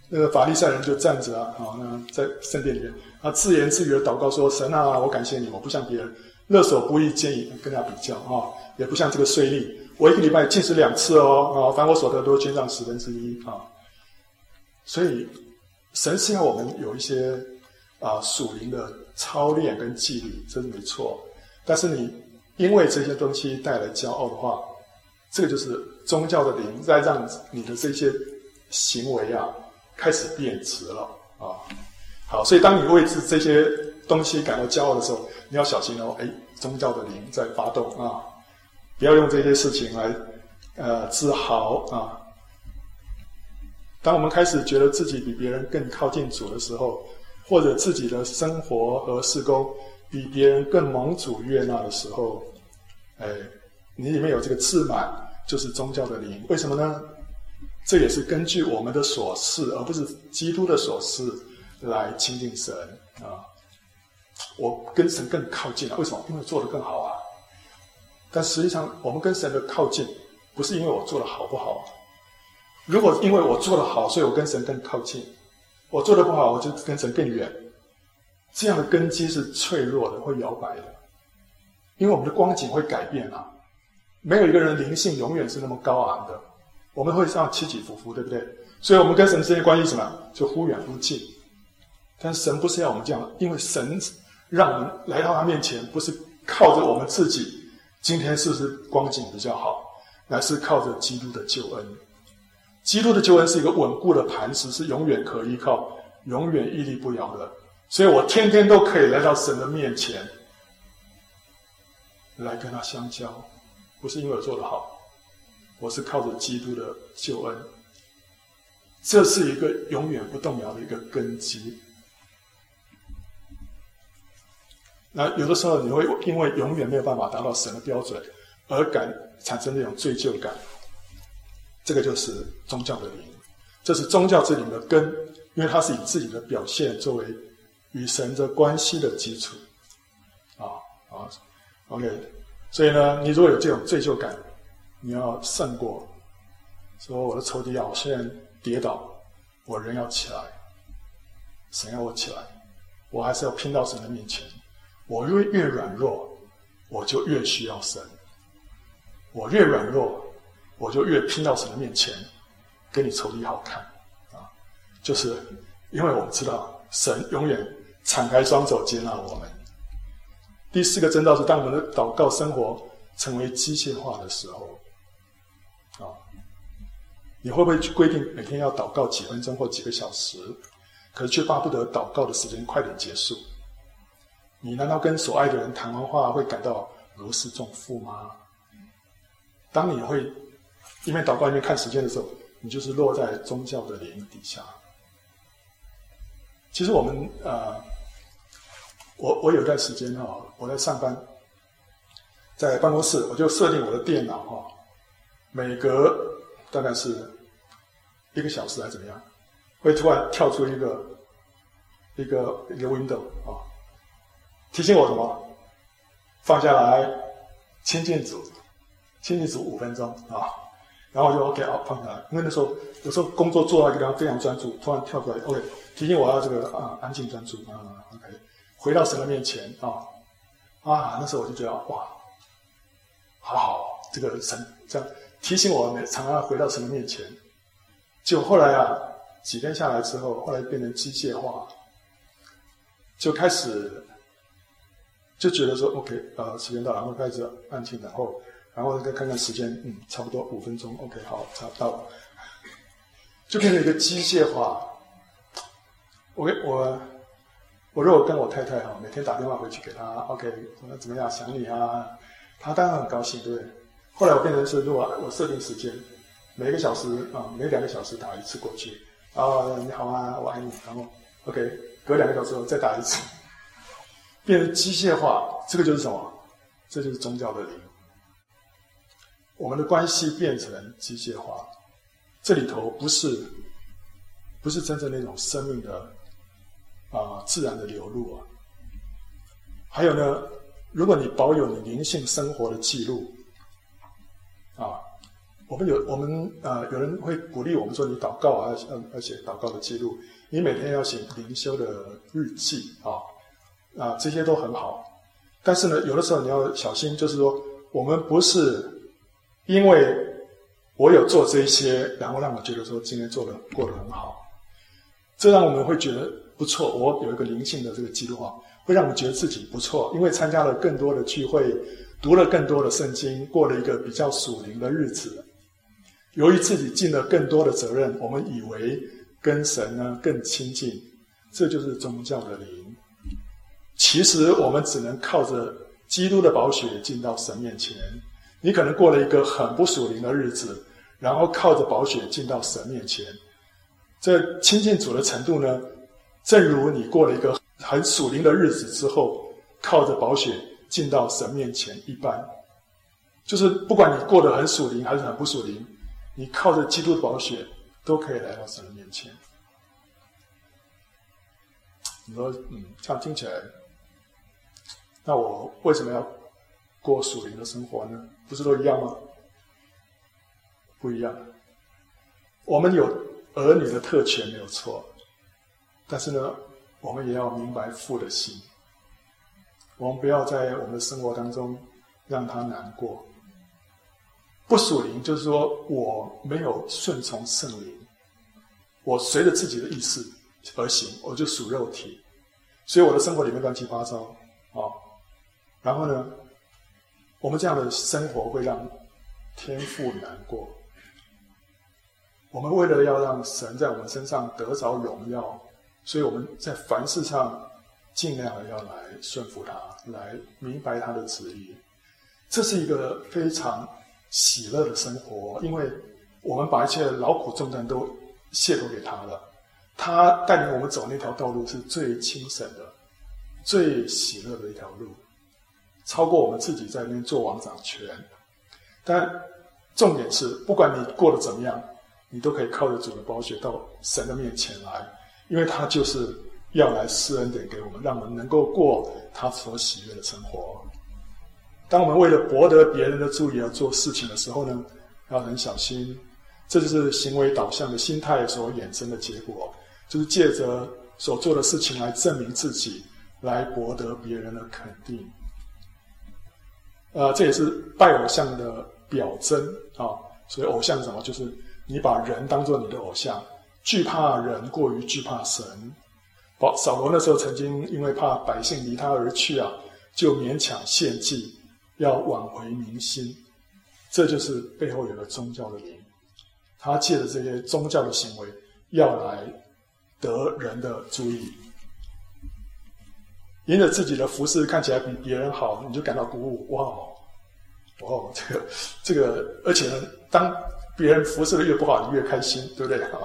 那个法利赛人就站着啊，啊，那在圣殿里面，他自言自语的祷告说：“神啊，我感谢你，我不像别人勒索不义、建议跟他比较啊，也不像这个税吏，我一个礼拜禁食两次哦，啊，凡我所得都捐上十分之一啊。所以，神是要我们有一些啊属灵的。”操练跟纪律，这是没错。但是你因为这些东西带来骄傲的话，这个就是宗教的灵在让你的这些行为啊开始变质了啊。好，所以当你为这这些东西感到骄傲的时候，你要小心哦。哎，宗教的灵在发动啊，不要用这些事情来呃自豪啊。当我们开始觉得自己比别人更靠近主的时候，或者自己的生活和事工比别人更蒙主悦纳的时候，哎，你里面有这个自满，就是宗教的灵。为什么呢？这也是根据我们的所事，而不是基督的所事来亲近神啊。我跟神更靠近了，为什么？因为做得更好啊。但实际上，我们跟神的靠近，不是因为我做得好不好。如果因为我做得好，所以我跟神更靠近。我做的不好，我就跟神更远。这样的根基是脆弱的，会摇摆的，因为我们的光景会改变啊。没有一个人灵性永远是那么高昂的，我们会这样起起伏伏，对不对？所以，我们跟神之间关系什么？就忽远忽近。但神不是要我们这样，因为神让我们来到他面前，不是靠着我们自己，今天是不是光景比较好，乃是靠着基督的救恩。基督的救恩是一个稳固的磐石，是永远可依靠、永远屹立不摇的。所以我天天都可以来到神的面前，来跟他相交，不是因为我做得好，我是靠着基督的救恩。这是一个永远不动摇的一个根基。那有的时候你会因为永远没有办法达到神的标准，而感产生那种罪疚感。这个就是宗教的灵，这是宗教之灵的根，因为它是以自己的表现作为与神的关系的基础，啊啊，OK，所以呢，你如果有这种罪疚感，你要胜过，说我的仇敌啊，我虽然跌倒，我仍要起来，神要我起来，我还是要拼到神的面前，我越越软弱，我就越需要神，我越软弱。我就越拼到神的面前，给你仇敌好看啊！就是因为我们知道神永远敞开双手接纳我们。第四个征兆是，当我们的祷告生活成为机械化的时候，啊，你会不会去规定每天要祷告几分钟或几个小时？可是却巴不得祷告的时间快点结束。你难道跟所爱的人谈完话会感到如释重负吗？当你会。一边祷告一边看时间的时候，你就是落在宗教的灵底下。其实我们呃，我我有段时间哈，我在上班，在办公室，我就设定我的电脑哈，每隔大概是一个小时还是怎么样，会突然跳出一个一个一个 window 啊，提醒我什么？放下来，亲近主，亲近主五分钟啊。然后就 OK 啊，放下来，因为那时候有时候工作做到一个地方非常专注，突然跳出来 OK，提醒我要这个啊安静专注啊 OK，回到神的面前啊啊，那时候我就觉得哇，好好，这个神这样提醒我，常常回到神的面前。就后来啊，几天下来之后，后来变成机械化，就开始就觉得说，OK，呃，时间到，然后开始按静，然后然后再看看时间，嗯，差不多五分钟，OK，好，差不多到，就变成一个机械化。我我我如果跟我太太哈，每天打电话回去给她，OK，怎么怎么样，想你啊，她当然很高兴，对不对？后来我变成是，如果我设定时间，每个小时啊，每两个小时打一次过去。啊，你好啊，我爱你。然后，OK，隔两个小时后再打一次，变成机械化。这个就是什么？这就是宗教的灵。我们的关系变成机械化，这里头不是，不是真正那种生命的啊自然的流露啊。还有呢，如果你保有你灵性生活的记录，啊。我们有我们呃有人会鼓励我们说，你祷告啊，要要写祷告的记录，你每天要写灵修的日记啊啊，这些都很好。但是呢，有的时候你要小心，就是说我们不是因为我有做这些，然后让我觉得说今天做的过得很好，这让我们会觉得不错。我有一个灵性的这个记录啊，会让我觉得自己不错，因为参加了更多的聚会，读了更多的圣经，过了一个比较属灵的日子。由于自己尽了更多的责任，我们以为跟神呢更亲近，这就是宗教的灵。其实我们只能靠着基督的宝血进到神面前。你可能过了一个很不属灵的日子，然后靠着宝血进到神面前，这亲近主的程度呢，正如你过了一个很属灵的日子之后，靠着宝血进到神面前一般。就是不管你过得很属灵还是很不属灵。你靠着基督的宝血，都可以来到神面前。你说，嗯，这样听起来，那我为什么要过属灵的生活呢？不是都一样吗？不一样。我们有儿女的特权没有错，但是呢，我们也要明白父的心。我们不要在我们的生活当中让他难过。不属灵，就是说我没有顺从圣灵，我随着自己的意思而行，我就属肉体，所以我的生活里面乱七八糟啊。然后呢，我们这样的生活会让天父难过。我们为了要让神在我们身上得着荣耀，所以我们在凡事上尽量要来顺服他，来明白他的旨意。这是一个非常。喜乐的生活，因为我们把一切劳苦重担都卸托给他了，他带领我们走那条道路是最轻省的、最喜乐的一条路，超过我们自己在那边做王掌权。但重点是，不管你过得怎么样，你都可以靠着主的宝血到神的面前来，因为他就是要来施恩典给我们，让我们能够过他所喜悦的生活。当我们为了博得别人的注意而做事情的时候呢，要很小心。这就是行为导向的心态所衍生的结果，就是借着所做的事情来证明自己，来博得别人的肯定。呃，这也是拜偶像的表征啊。所以偶像是什么？就是你把人当做你的偶像，惧怕人过于惧怕神。保扫罗那时候曾经因为怕百姓离他而去啊，就勉强献祭。要挽回民心，这就是背后有个宗教的灵，他借着这些宗教的行为，要来得人的注意，因着自己的服饰看起来比别人好，你就感到鼓舞。哇，哦，这个这个，而且呢，当别人服侍的越不好，你越开心，对不对啊？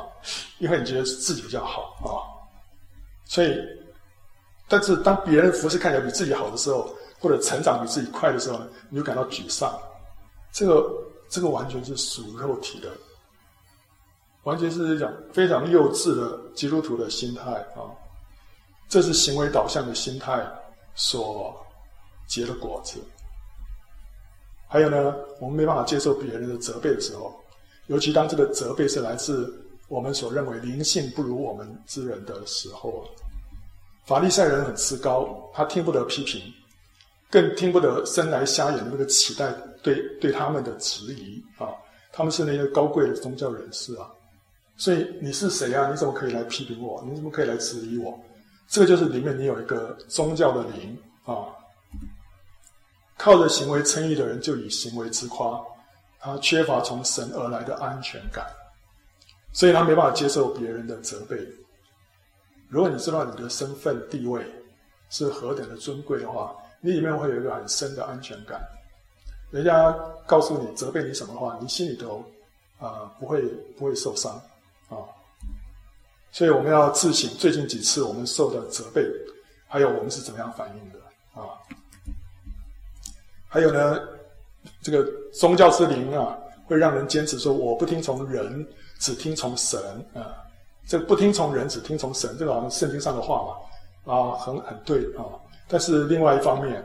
因为你觉得自己比较好啊，所以，但是当别人服侍看起来比自己好的时候，或者成长比自己快的时候，你就感到沮丧。这个这个完全是属肉体的，完全是一种非常幼稚的基督徒的心态啊！这是行为导向的心态所结的果子。还有呢，我们没办法接受别人的责备的时候，尤其当这个责备是来自我们所认为灵性不如我们之人的时候，法利赛人很自高，他听不得批评。更听不得生来瞎眼的那个乞丐对对他们的质疑啊！他们是那些高贵的宗教人士啊，所以你是谁啊？你怎么可以来批评我？你怎么可以来质疑我？这个就是里面你有一个宗教的灵啊，靠着行为称义的人就以行为自夸，他缺乏从神而来的安全感，所以他没办法接受别人的责备。如果你知道你的身份地位是何等的尊贵的话，你里面会有一个很深的安全感。人家告诉你责备你什么话，你心里头啊、不会不会受伤啊。所以我们要自省最近几次我们受的责备，还有我们是怎么样反应的啊？还有呢，这个宗教之灵啊，会让人坚持说我不听从人，只听从神啊。这不听从人，只听从神，这个好像圣经上的话嘛，啊，很很对啊。但是另外一方面，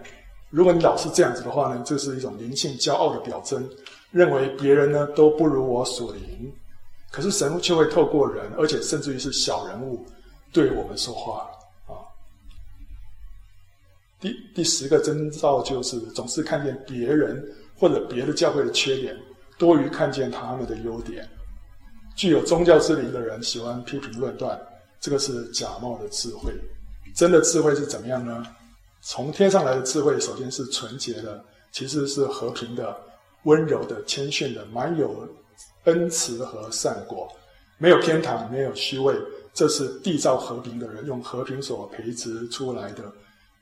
如果你老是这样子的话呢，这是一种灵性骄傲的表征，认为别人呢都不如我所灵。可是神却会透过人，而且甚至于是小人物，对我们说话。第第十个征兆就是总是看见别人或者别的教会的缺点，多于看见他们的优点。具有宗教之灵的人喜欢批评论断，这个是假冒的智慧。真的智慧是怎么样呢？从天上来的智慧，首先是纯洁的，其次是和平的、温柔的、谦逊的，满有。恩慈和善果，没有偏袒，没有虚伪，这是缔造和平的人用和平所培植出来的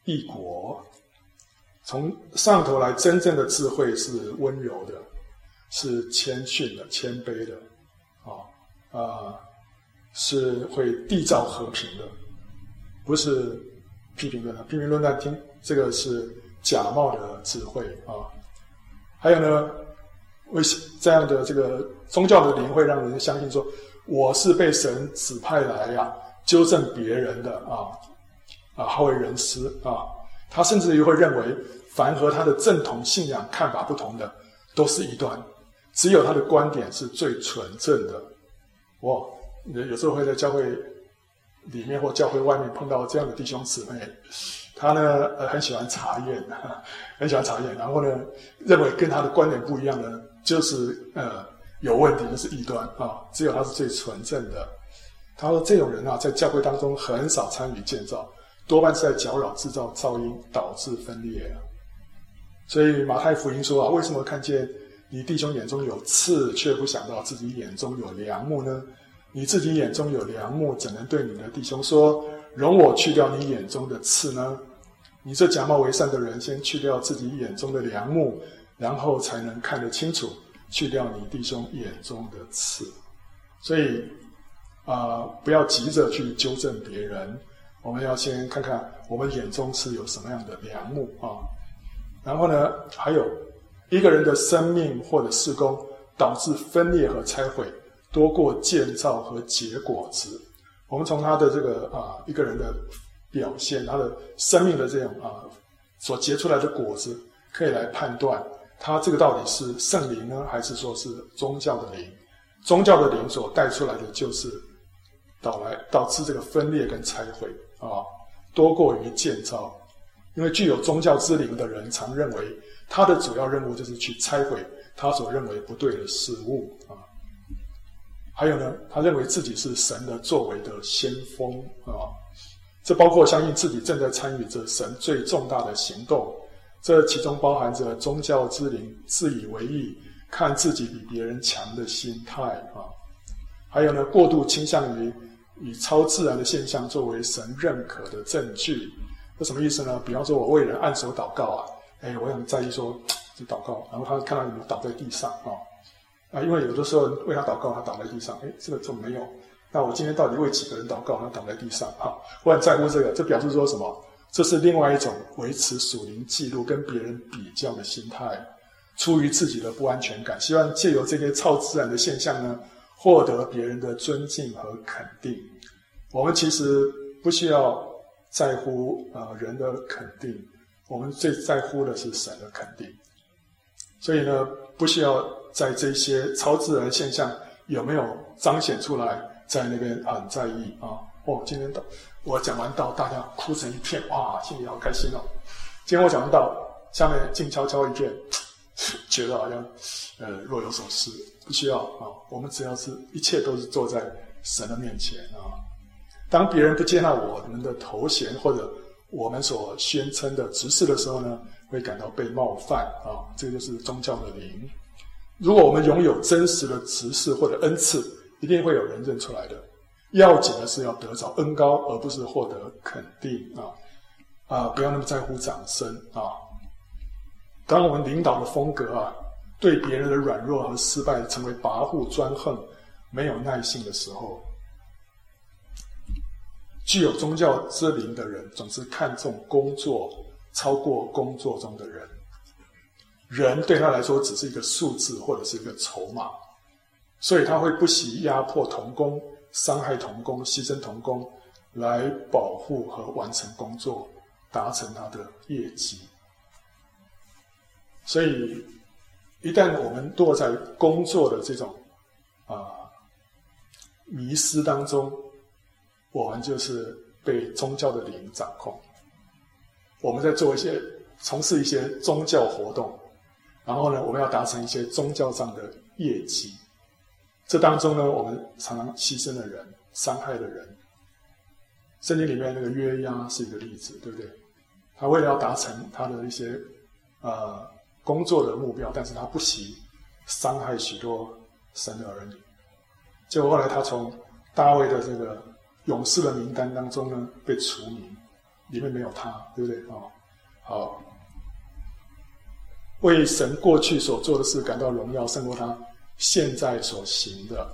义果。从上头来，真正的智慧是温柔的，是谦逊的、谦卑的，啊、啊、是会缔造和平的，不是批评论断。批评论断，听这个是假冒的智慧啊、还有呢？为这样的这个宗教的灵会让人相信说，我是被神指派来呀、纠正别人的啊啊好为人师啊，他甚至于会认为，凡和他的正统信仰看法不同的都是异端，只有他的观点是最纯正的。我有时候会在教会里面或教会外面碰到这样的弟兄姊妹。他呢，呃，很喜欢查验，很喜欢查验，然后呢，认为跟他的观点不一样呢，就是呃有问题，就是异端啊。只有他是最纯正的。他说这种人啊，在教会当中很少参与建造，多半是在搅扰、制造噪音，导致分裂啊。所以马太福音说啊，为什么看见你弟兄眼中有刺，却不想到自己眼中有梁木呢？你自己眼中有梁木，怎能对你的弟兄说，容我去掉你眼中的刺呢？你这假冒为善的人，先去掉自己眼中的梁木，然后才能看得清楚，去掉你弟兄眼中的刺。所以，啊、不要急着去纠正别人，我们要先看看我们眼中是有什么样的梁木啊。然后呢，还有一个人的生命或者事工导致分裂和拆毁，多过建造和结果子。我们从他的这个啊，一个人的。表现他的生命的这种啊，所结出来的果子，可以来判断他这个到底是圣灵呢，还是说是宗教的灵？宗教的灵所带出来的就是导来导致这个分裂跟拆毁啊，多过于建造。因为具有宗教之灵的人，常认为他的主要任务就是去拆毁他所认为不对的事物啊。还有呢，他认为自己是神的作为的先锋啊。这包括相信自己正在参与着神最重大的行动，这其中包含着宗教之灵自以为意、看自己比别人强的心态啊，还有呢，过度倾向于以超自然的现象作为神认可的证据。这什么意思呢？比方说，我为人按手祷告啊，哎，我很在意说这祷告，然后他看到你倒在地上啊，啊，因为有的时候为他祷告，他倒在地上，哎，这个就没有？那我今天到底为几个人祷告？他倒在地上，哈，我很在乎这个。这表示说什么？这是另外一种维持属灵记录、跟别人比较的心态，出于自己的不安全感，希望借由这些超自然的现象呢，获得别人的尊敬和肯定。我们其实不需要在乎啊、人的肯定，我们最在乎的是神的肯定。所以呢，不需要在这些超自然现象有没有彰显出来。在那边很在意啊！哦，今天到我讲完道，大家哭成一片，哇，心里好开心哦。今天我讲完到，下面静悄悄一片，觉得好像呃若有所思，不需要啊。我们只要是一切都是坐在神的面前啊。当别人不接纳我们的头衔或者我们所宣称的职事的时候呢，会感到被冒犯啊。这个就是宗教的灵。如果我们拥有真实的职事或者恩赐，一定会有人认出来的。要紧的是要得着恩膏，而不是获得肯定啊！啊，不要那么在乎掌声啊！当我们领导的风格啊，对别人的软弱和失败成为跋扈专横、没有耐性的时候，具有宗教之灵的人总是看重工作超过工作中的人。人对他来说只是一个数字或者是一个筹码，所以他会不惜压迫童工。伤害童工、牺牲童工，来保护和完成工作，达成他的业绩。所以，一旦我们落在工作的这种啊、迷失当中，我们就是被宗教的灵掌控。我们在做一些、从事一些宗教活动，然后呢，我们要达成一些宗教上的业绩。这当中呢，我们常常牺牲了人，伤害了人。圣经里面那个约押是一个例子，对不对？他为了要达成他的一些呃工作的目标，但是他不惜伤害许多神的儿女。结果后来他从大卫的这个勇士的名单当中呢被除名，里面没有他，对不对？啊，好，为神过去所做的事感到荣耀，胜过他。现在所行的，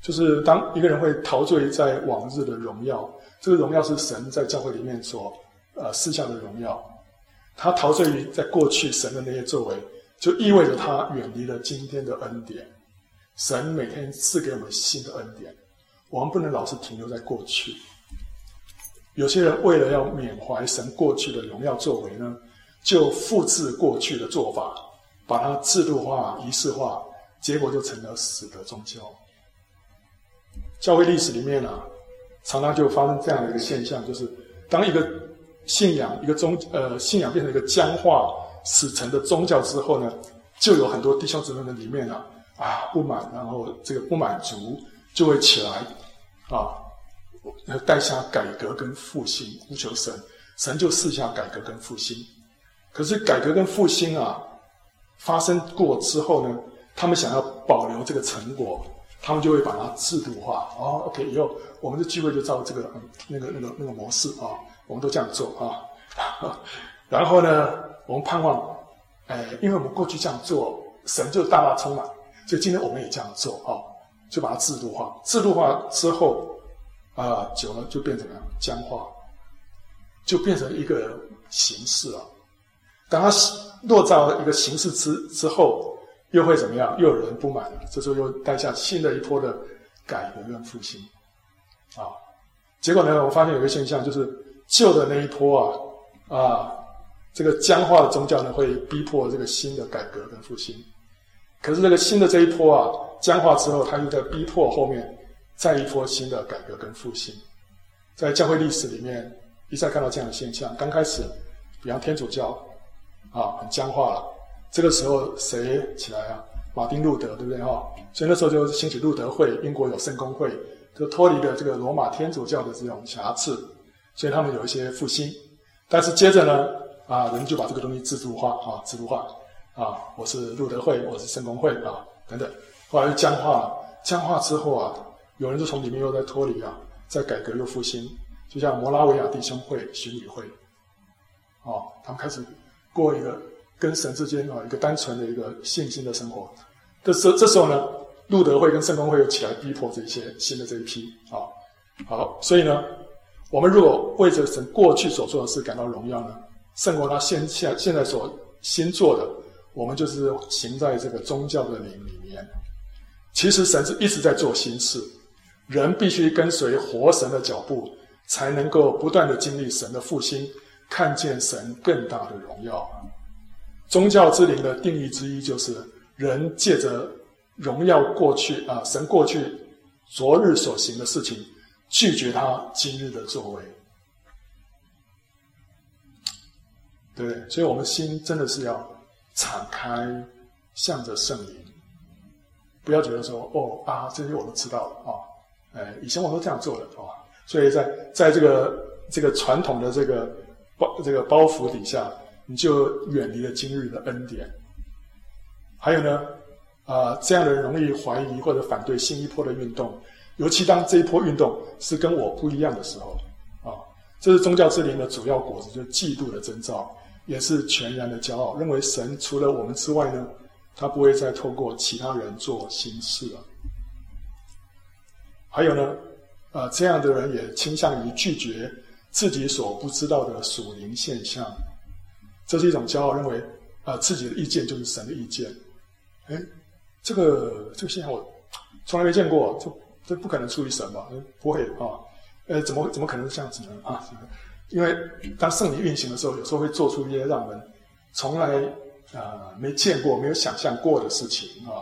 就是当一个人会陶醉在往日的荣耀，这个荣耀是神在教会里面所呃赐下的荣耀。他陶醉于在过去神的那些作为，就意味着他远离了今天的恩典。神每天赐给我们新的恩典，我们不能老是停留在过去。有些人为了要缅怀神过去的荣耀作为呢，就复制过去的做法，把它制度化、仪式化。结果就成了死的宗教。教会历史里面啊，常常就发生这样的一个现象，就是当一个信仰、一个宗呃信仰变成一个僵化、死沉的宗教之后呢，就有很多弟兄姊妹们里面啊啊不满，然后这个不满足就会起来啊，带下改革跟复兴，呼求神，神就赐下改革跟复兴。可是改革跟复兴啊发生过之后呢，他们想要保留这个成果，他们就会把它制度化。哦，OK，以后我们的聚会就照这个嗯那个那个那个模式啊，我们都这样做啊。然后呢，我们盼望，哎，因为我们过去这样做，神就大大充满，所以今天我们也这样做啊，就把它制度化。制度化之后啊，久了就变成了僵化，就变成一个形式了。当它落在一个形式之之后。又会怎么样？又有人不满，这时候又带下新的一波的改革跟复兴，啊，结果呢，我发现有一个现象，就是旧的那一波啊，啊，这个僵化的宗教呢，会逼迫这个新的改革跟复兴。可是这个新的这一波啊，僵化之后，他又在逼迫后面再一波新的改革跟复兴。在教会历史里面，一再看到这样的现象。刚开始，比方天主教啊，很僵化了。这个时候谁起来啊？马丁路德，对不对哈？所以那时候就兴起路德会，英国有圣公会，就脱离了这个罗马天主教的这种瑕疵，所以他们有一些复兴。但是接着呢，啊，人就把这个东西制度化啊，制度化啊，我是路德会，我是圣公会啊，等等，后来就僵化了。僵化之后啊，有人就从里面又在脱离啊，在改革又复兴，就像摩拉维亚弟兄会、巡礼会，哦，他们开始过一个。跟神之间啊，一个单纯的一个信心的生活。这时这时候呢，路德会跟圣公会又起来逼迫这些新的这一批啊。好，所以呢，我们如果为着神过去所做的事感到荣耀呢，胜过他现现现在所新做的，我们就是行在这个宗教的灵里面。其实神是一直在做新事，人必须跟随活神的脚步，才能够不断的经历神的复兴，看见神更大的荣耀。宗教之灵的定义之一，就是人借着荣耀过去啊，神过去昨日所行的事情，拒绝他今日的作为，对？所以，我们心真的是要敞开，向着圣灵。不要觉得说哦啊，这些我都知道了啊，哎，以前我都这样做的啊，所以在在这个这个传统的这个包这个包袱底下，你就远离了今日的恩典。还有呢，啊，这样的人容易怀疑或者反对新一波的运动，尤其当这一波运动是跟我不一样的时候啊，这是宗教之灵的主要果子，就是嫉妒的征兆，也是全然的骄傲，认为神除了我们之外呢，他不会再透过其他人做新事了。还有呢，呃，这样的人也倾向于拒绝自己所不知道的属灵现象，这是一种骄傲，认为啊、自己的意见就是神的意见。哎，这个这个现象我从来没见过，这这不可能出于神吧？不会啊，呃，怎么怎么可能这样子呢？啊，因为当圣灵运行的时候，有时候会做出一些让我们从来。啊、没见过、没有想象过的事情啊，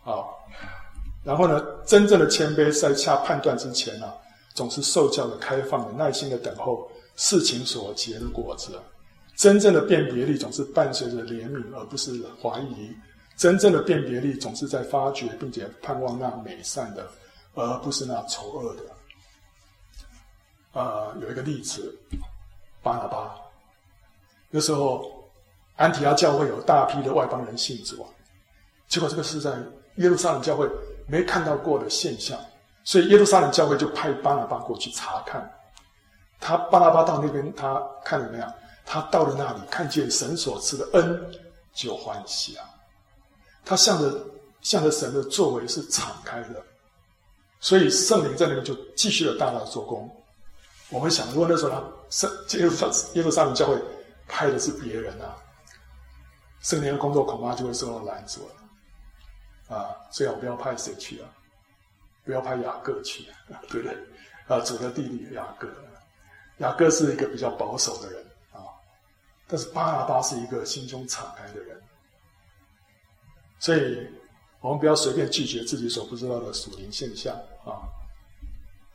好，然后呢，真正的谦卑在下判断之前呢、总是受教的、开放的、耐心的等候事情所结的果子。真正的辨别力总是伴随着怜悯，而不是怀疑。真正的辨别力总是在发掘，并且盼望那美善的，而不是那丑恶的。呃，有一个例子，巴拿巴，那时候。安提阿教会有大批的外邦人信主啊，结果这个是在耶路撒冷教会没看到过的现象，所以耶路撒冷教会就派巴拿巴过去查看。他巴拿巴到那边，他看了没有？他到了那里，看见神所赐的恩，就欢喜啊。他向着向着神的作为是敞开的，所以圣灵在那边就继续的大大的做工。我们想，如果那时候他圣耶路撒耶路撒冷教会派的是别人啊。圣灵的工作恐怕就会受到拦阻了，啊，最好不要派谁去啊，不要派雅各去，对不对？啊，主的弟弟雅各，雅各是一个比较保守的人啊，但是巴拿巴是一个心胸敞开的人，所以我们不要随便拒绝自己所不知道的属灵现象啊。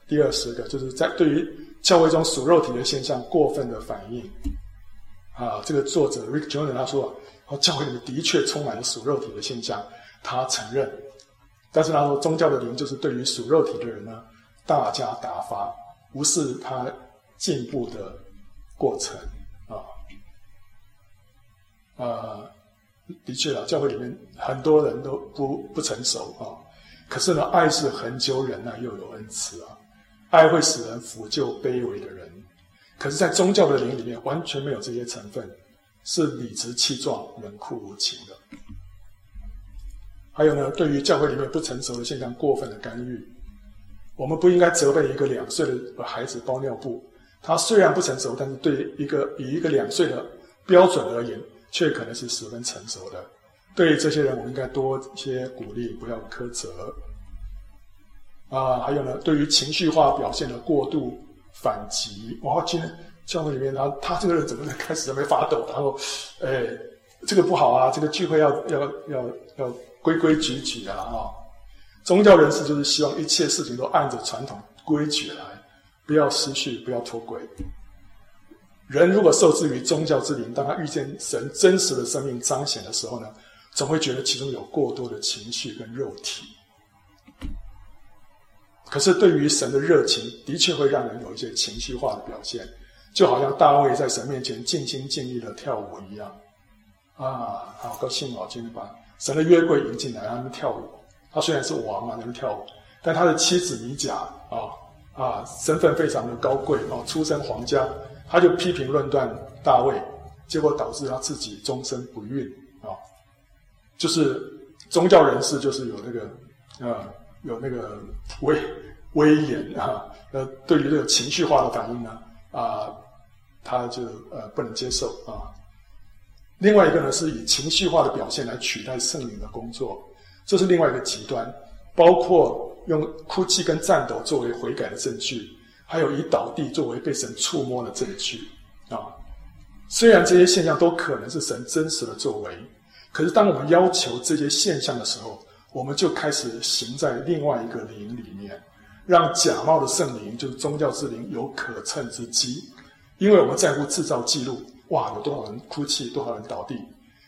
第二十个就是在对于教会中属肉体的现象过分的反应，啊，这个作者 Rick Joyner 他说。教会里面的确充满了属肉体的现象，他承认。但是他说，宗教的灵就是对于属肉体的人呢，大加打发，无视他进步的过程啊。啊，的确啊，教会里面很多人都不不成熟啊。可是呢，爱是恒久忍耐，又有恩慈啊。爱会使人抚救卑微的人。可是，在宗教的灵里面，完全没有这些成分。是理直气壮、冷酷无情的。还有呢，对于教会里面不成熟的现象过分的干预，我们不应该责备一个两岁的孩子包尿布。他虽然不成熟，但是对一个以一个两岁的标准而言，却可能是十分成熟的。对于这些人，我们应该多一些鼓励，不要苛责。啊，还有呢，对于情绪化表现的过度反击，哇，今天。教会里面，他他这个人怎么开始都没发抖？然后，哎，这个不好啊！这个聚会要要要要规规矩矩的啊！宗教人士就是希望一切事情都按着传统规矩来，不要失序，不要脱轨。人如果受制于宗教之灵，当他遇见神真实的生命彰显的时候呢，总会觉得其中有过多的情绪跟肉体。可是对于神的热情，的确会让人有一些情绪化的表现。就好像大卫在神面前尽心尽力的跳舞一样，啊，好高兴哦！今天把神的约柜迎进来，让他们跳舞。他虽然是王啊，在那跳舞，但他的妻子米甲啊啊，身份非常的高贵啊，出身皇家，他就批评论断大卫，结果导致他自己终身不孕啊。就是宗教人士就是有那个啊，有那个威威严啊，呃，对于这个情绪化的反应呢啊。他就呃不能接受啊。另外一个呢，是以情绪化的表现来取代圣灵的工作，这是另外一个极端。包括用哭泣跟颤抖作为悔改的证据，还有以倒地作为被神触摸的证据啊。虽然这些现象都可能是神真实的作为，可是当我们要求这些现象的时候，我们就开始行在另外一个灵里面，让假冒的圣灵，就是宗教之灵，有可乘之机。因为我们在乎制造记录，哇，有多少人哭泣，多少人倒地，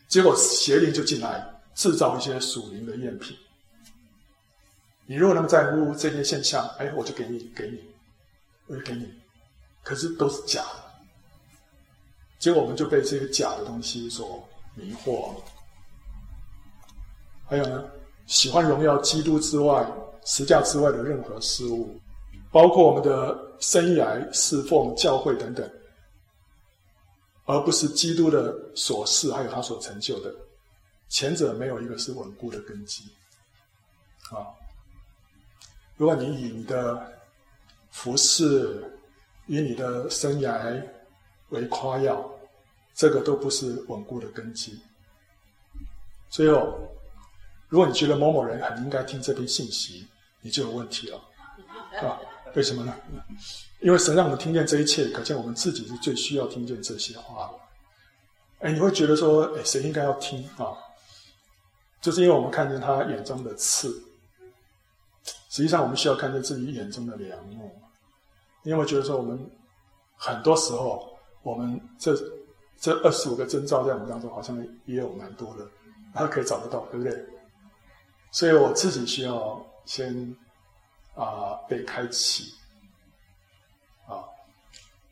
结果邪灵就进来制造一些属灵的赝品。你如果那么在乎这些现象，哎，我就给你，给你，我就给你，可是都是假的。结果我们就被这些假的东西所迷惑。还有呢，喜欢荣耀基督之外、十架之外的任何事物，包括我们的生涯、侍奉、教会等等，而不是基督的所事，还有他所成就的。前者没有一个是稳固的根基。啊，如果你以你的服事、以你的生涯为夸耀，这个都不是稳固的根基。最后。如果你觉得某某人很应该听这篇信息，你就有问题了，啊？为什么呢？因为神让我们听见这一切，可见我们自己是最需要听见这些话的。哎，你会觉得说，哎，谁应该要听啊？就是因为我们看见他眼中的刺，实际上我们需要看见自己眼中的良木。你有没有觉得说，我们很多时候，我们这这二十五个征兆在我们当中，好像也有蛮多的，他可以找得到，对不对？所以我自己需要先啊、被开启啊，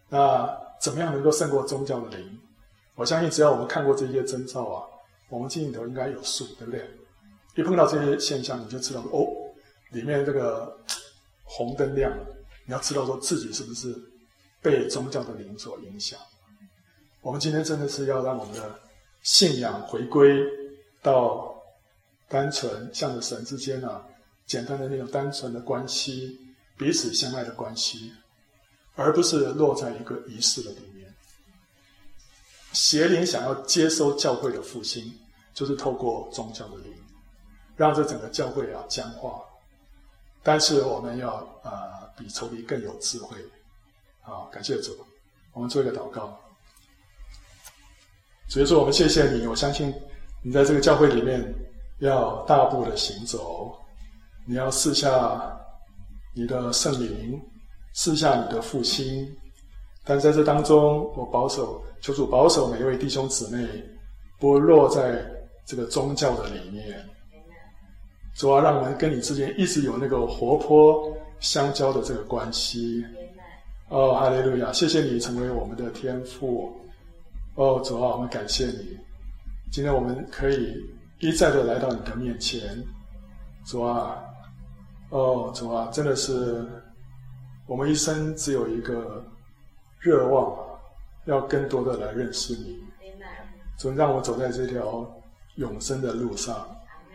那怎么样能够胜过宗教的灵？我相信只要我们看过这些征兆啊，我们心里头应该有数，对不对？一碰到这些现象，你就知道哦，里面这个红灯亮了，你要知道说自己是不是被宗教的灵所影响。我们今天真的是要让我们的信仰回归到。单纯向着神之间啊，简单的那种单纯的关系，彼此相爱的关系，而不是落在一个仪式的里面。邪灵想要接收教会的复兴，就是透过宗教的灵，让这整个教会啊僵化。但是我们要啊、比仇敌更有智慧。好，感谢主，我们做一个祷告。所以说，我们谢谢你，我相信你在这个教会里面。要大步的行走，你要试下你的圣灵，试下你的复兴。但在这当中，我保守，求主保守每一位弟兄姊妹，不落在这个宗教的里面。主啊，让我们跟你之间一直有那个活泼相交的这个关系。哦，哈利路亚！谢谢你成为我们的天父。哦，主啊，我们感谢你。今天我们可以。一再的来到你的面前，主啊，哦，主啊，真的是我们一生只有一个热望，要更多的来认识你。主，让我走在这条永生的路上。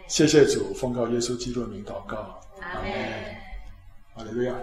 谢谢主，奉告耶稣基督的名祷告。阿门。哈利路亚。